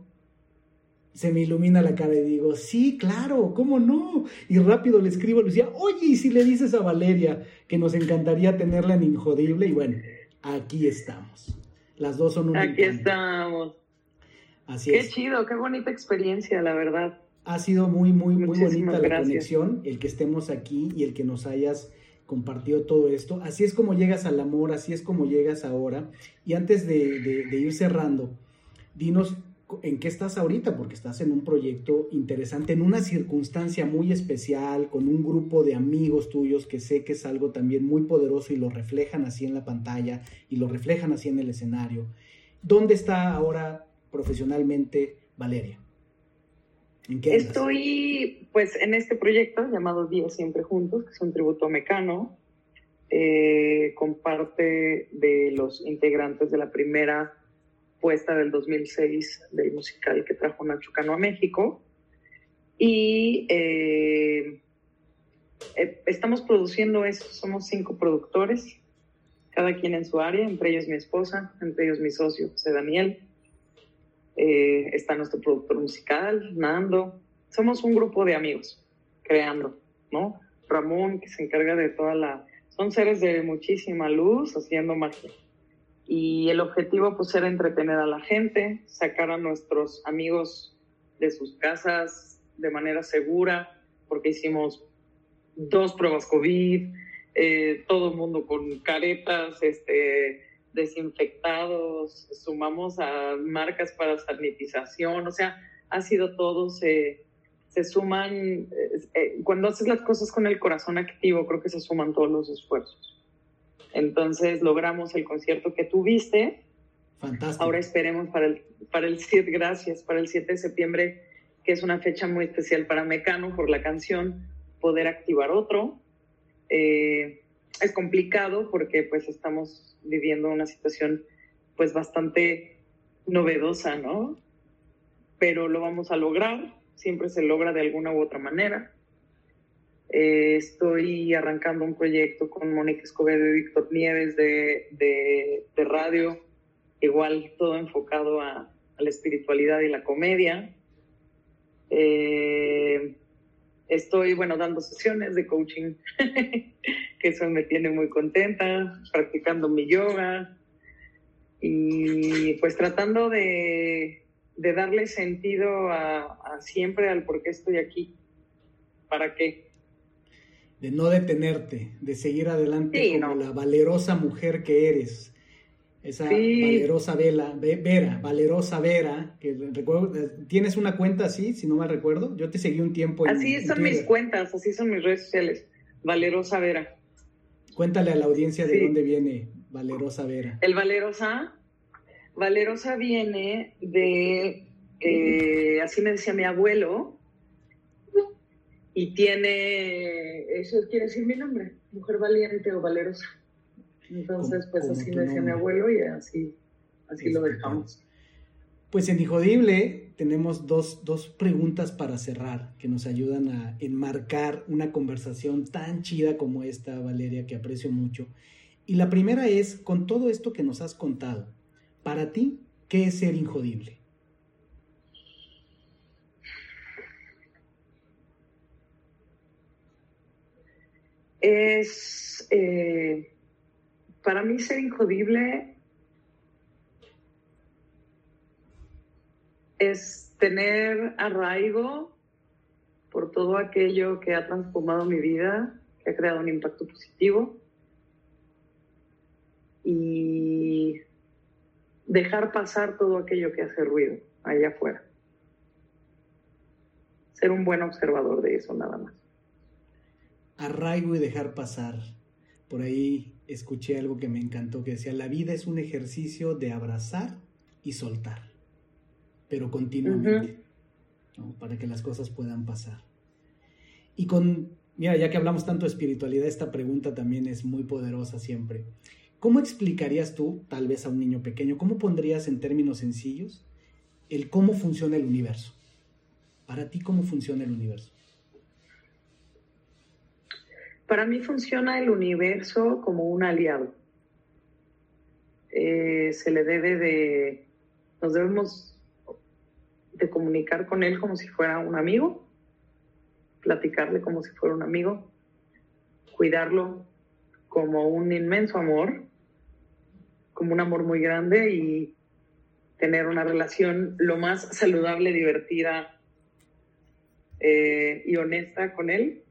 se me ilumina la cara y digo, sí, claro, ¿cómo no? Y rápido le escribo a Lucía, oye, y si le dices a Valeria que nos encantaría tenerla en Injodible, y bueno, aquí estamos. Las dos son un Aquí estamos. Así qué es. Qué chido, qué bonita experiencia, la verdad. Ha sido muy, muy, muy bonita la conexión, el que estemos aquí y el que nos hayas compartido todo esto. Así es como llegas al amor, así es como llegas ahora. Y antes de, de, de ir cerrando, dinos en qué estás ahorita, porque estás en un proyecto interesante, en una circunstancia muy especial, con un grupo de amigos tuyos que sé que es algo también muy poderoso y lo reflejan así en la pantalla y lo reflejan así en el escenario. ¿Dónde está ahora profesionalmente Valeria? ¿En qué Estoy pues en este proyecto llamado Días Siempre Juntos, que es un tributo mecano, eh, con parte de los integrantes de la primera puesta del 2006 del musical que trajo Nacho Cano a México. Y eh, eh, estamos produciendo eso, somos cinco productores, cada quien en su área, entre ellos mi esposa, entre ellos mi socio José Daniel. Eh, está nuestro productor musical, Nando. Somos un grupo de amigos creando, ¿no? Ramón, que se encarga de toda la... Son seres de muchísima luz haciendo magia y el objetivo pues era entretener a la gente, sacar a nuestros amigos de sus casas de manera segura, porque hicimos dos pruebas COVID, eh, todo el mundo con caretas, este, desinfectados, sumamos a marcas para sanitización, o sea, ha sido todo, se, se suman, eh, eh, cuando haces las cosas con el corazón activo, creo que se suman todos los esfuerzos. Entonces logramos el concierto que tuviste. Fantástico. Ahora esperemos para el, para el 7, gracias, para el 7 de septiembre, que es una fecha muy especial para Mecano por la canción, poder activar otro. Eh, es complicado porque pues estamos viviendo una situación pues bastante novedosa, ¿no? Pero lo vamos a lograr, siempre se logra de alguna u otra manera. Eh, estoy arrancando un proyecto con Mónica Escobedo y Víctor Nieves de, de, radio, igual todo enfocado a, a, la espiritualidad y la comedia. Eh, estoy, bueno, dando sesiones de coaching, que eso me tiene muy contenta, practicando mi yoga y pues tratando de, de darle sentido a, a siempre al por qué estoy aquí, para qué de no detenerte, de seguir adelante sí, como no. la valerosa mujer que eres. Esa sí. valerosa Vela, Vera, valerosa Vera, que recuerdo, tienes una cuenta así, si no mal recuerdo. Yo te seguí un tiempo. En, así son en mis cuentas, así son mis redes sociales. Valerosa Vera. Cuéntale a la audiencia de dónde viene Valerosa Vera. El Valerosa, Valerosa viene de, eh, así me decía mi abuelo, y tiene, eso quiere decir mi nombre, mujer valiente o valerosa. Entonces, pues así me decía mi abuelo y así, así lo dejamos. Pues en Hijodible tenemos dos, dos preguntas para cerrar que nos ayudan a enmarcar una conversación tan chida como esta, Valeria, que aprecio mucho. Y la primera es, con todo esto que nos has contado, para ti, ¿qué es ser injodible? es, eh, para mí ser injodible es tener arraigo por todo aquello que ha transformado mi vida, que ha creado un impacto positivo y dejar pasar todo aquello que hace ruido allá afuera. Ser un buen observador de eso nada más arraigo y dejar pasar. Por ahí escuché algo que me encantó, que decía, la vida es un ejercicio de abrazar y soltar, pero continuamente, uh -huh. ¿no? para que las cosas puedan pasar. Y con, mira, ya que hablamos tanto de espiritualidad, esta pregunta también es muy poderosa siempre. ¿Cómo explicarías tú, tal vez a un niño pequeño, cómo pondrías en términos sencillos el cómo funciona el universo? Para ti, ¿cómo funciona el universo? Para mí funciona el universo como un aliado. Eh, se le debe de, nos debemos de comunicar con él como si fuera un amigo, platicarle como si fuera un amigo, cuidarlo como un inmenso amor, como un amor muy grande y tener una relación lo más saludable, divertida eh, y honesta con él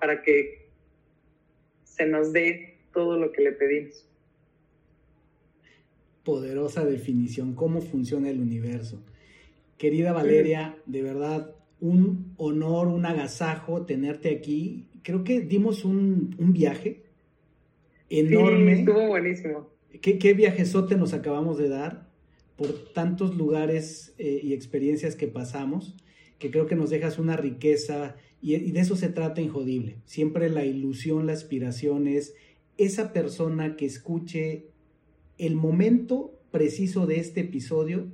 para que se nos dé todo lo que le pedimos. Poderosa definición, cómo funciona el universo. Querida Valeria, de verdad, un honor, un agasajo tenerte aquí. Creo que dimos un, viaje enorme. Sí, estuvo buenísimo. ¿Qué, ¿Qué, viajezote nos acabamos de dar por tantos lugares eh, y experiencias que pasamos, que creo que nos dejas una riqueza y, de eso se trata Injodible. Siempre la ilusión, la aspiración es esa persona que escuche el momento preciso de este episodio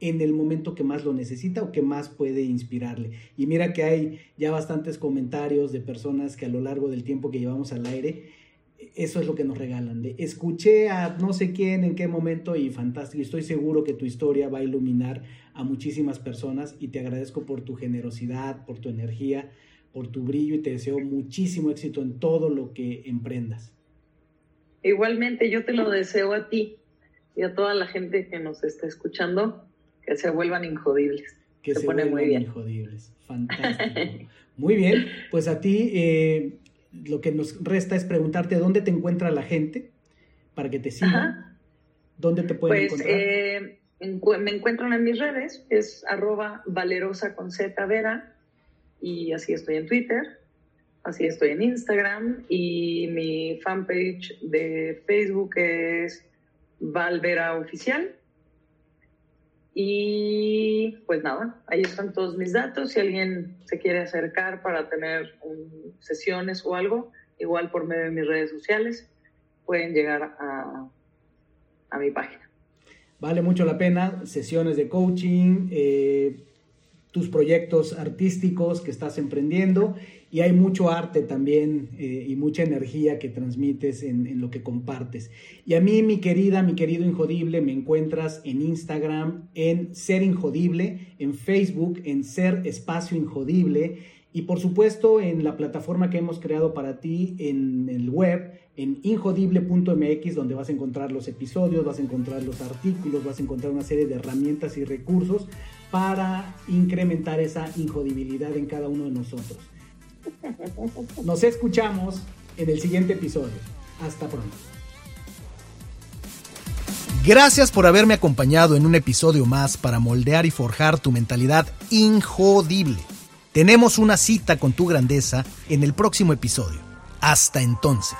en el momento que más lo necesita o que más puede inspirarle. Y mira que hay ya bastantes comentarios de personas que a lo largo del tiempo que llevamos al aire, eso es lo que nos regalan. De escuché a no sé quién en qué momento y fantástico. Estoy seguro que tu historia va a iluminar a muchísimas personas y te agradezco por tu generosidad, por tu energía, por tu brillo y te deseo muchísimo éxito en todo lo que emprendas. Igualmente, yo te lo deseo a ti y a toda la gente que nos está escuchando, que se vuelvan injodibles. Que se, vuelvan muy bien. injodibles. Fantástico. muy bien, pues a ti eh, lo que nos resta es preguntarte dónde te encuentra la gente para que te sigan. ¿Dónde te pueden pues, encontrar? Eh, me encuentran en mis redes, es arroba valerosa con Z Vera y así estoy en Twitter, así estoy en Instagram y mi fanpage de Facebook es Valvera Oficial. Y pues nada, ahí están todos mis datos. Si alguien se quiere acercar para tener sesiones o algo, igual por medio de mis redes sociales, pueden llegar a, a mi página. Vale mucho la pena, sesiones de coaching, eh, tus proyectos artísticos que estás emprendiendo y hay mucho arte también eh, y mucha energía que transmites en, lo que compartes. Y a mí, mi querida, mi querido Injodible, me encuentras en Instagram en Ser Injodible, en Facebook en Ser Espacio Injodible y por supuesto en la plataforma que hemos creado para ti en el web, en injodible.mx, donde vas a encontrar los episodios, vas a encontrar los artículos, vas a encontrar una serie de herramientas y recursos para incrementar esa injodibilidad en cada uno de nosotros. Nos escuchamos en el siguiente episodio. Hasta pronto. Gracias por haberme acompañado en un episodio más para moldear y forjar tu mentalidad injodible. Tenemos una cita con tu grandeza en el próximo episodio. Hasta entonces.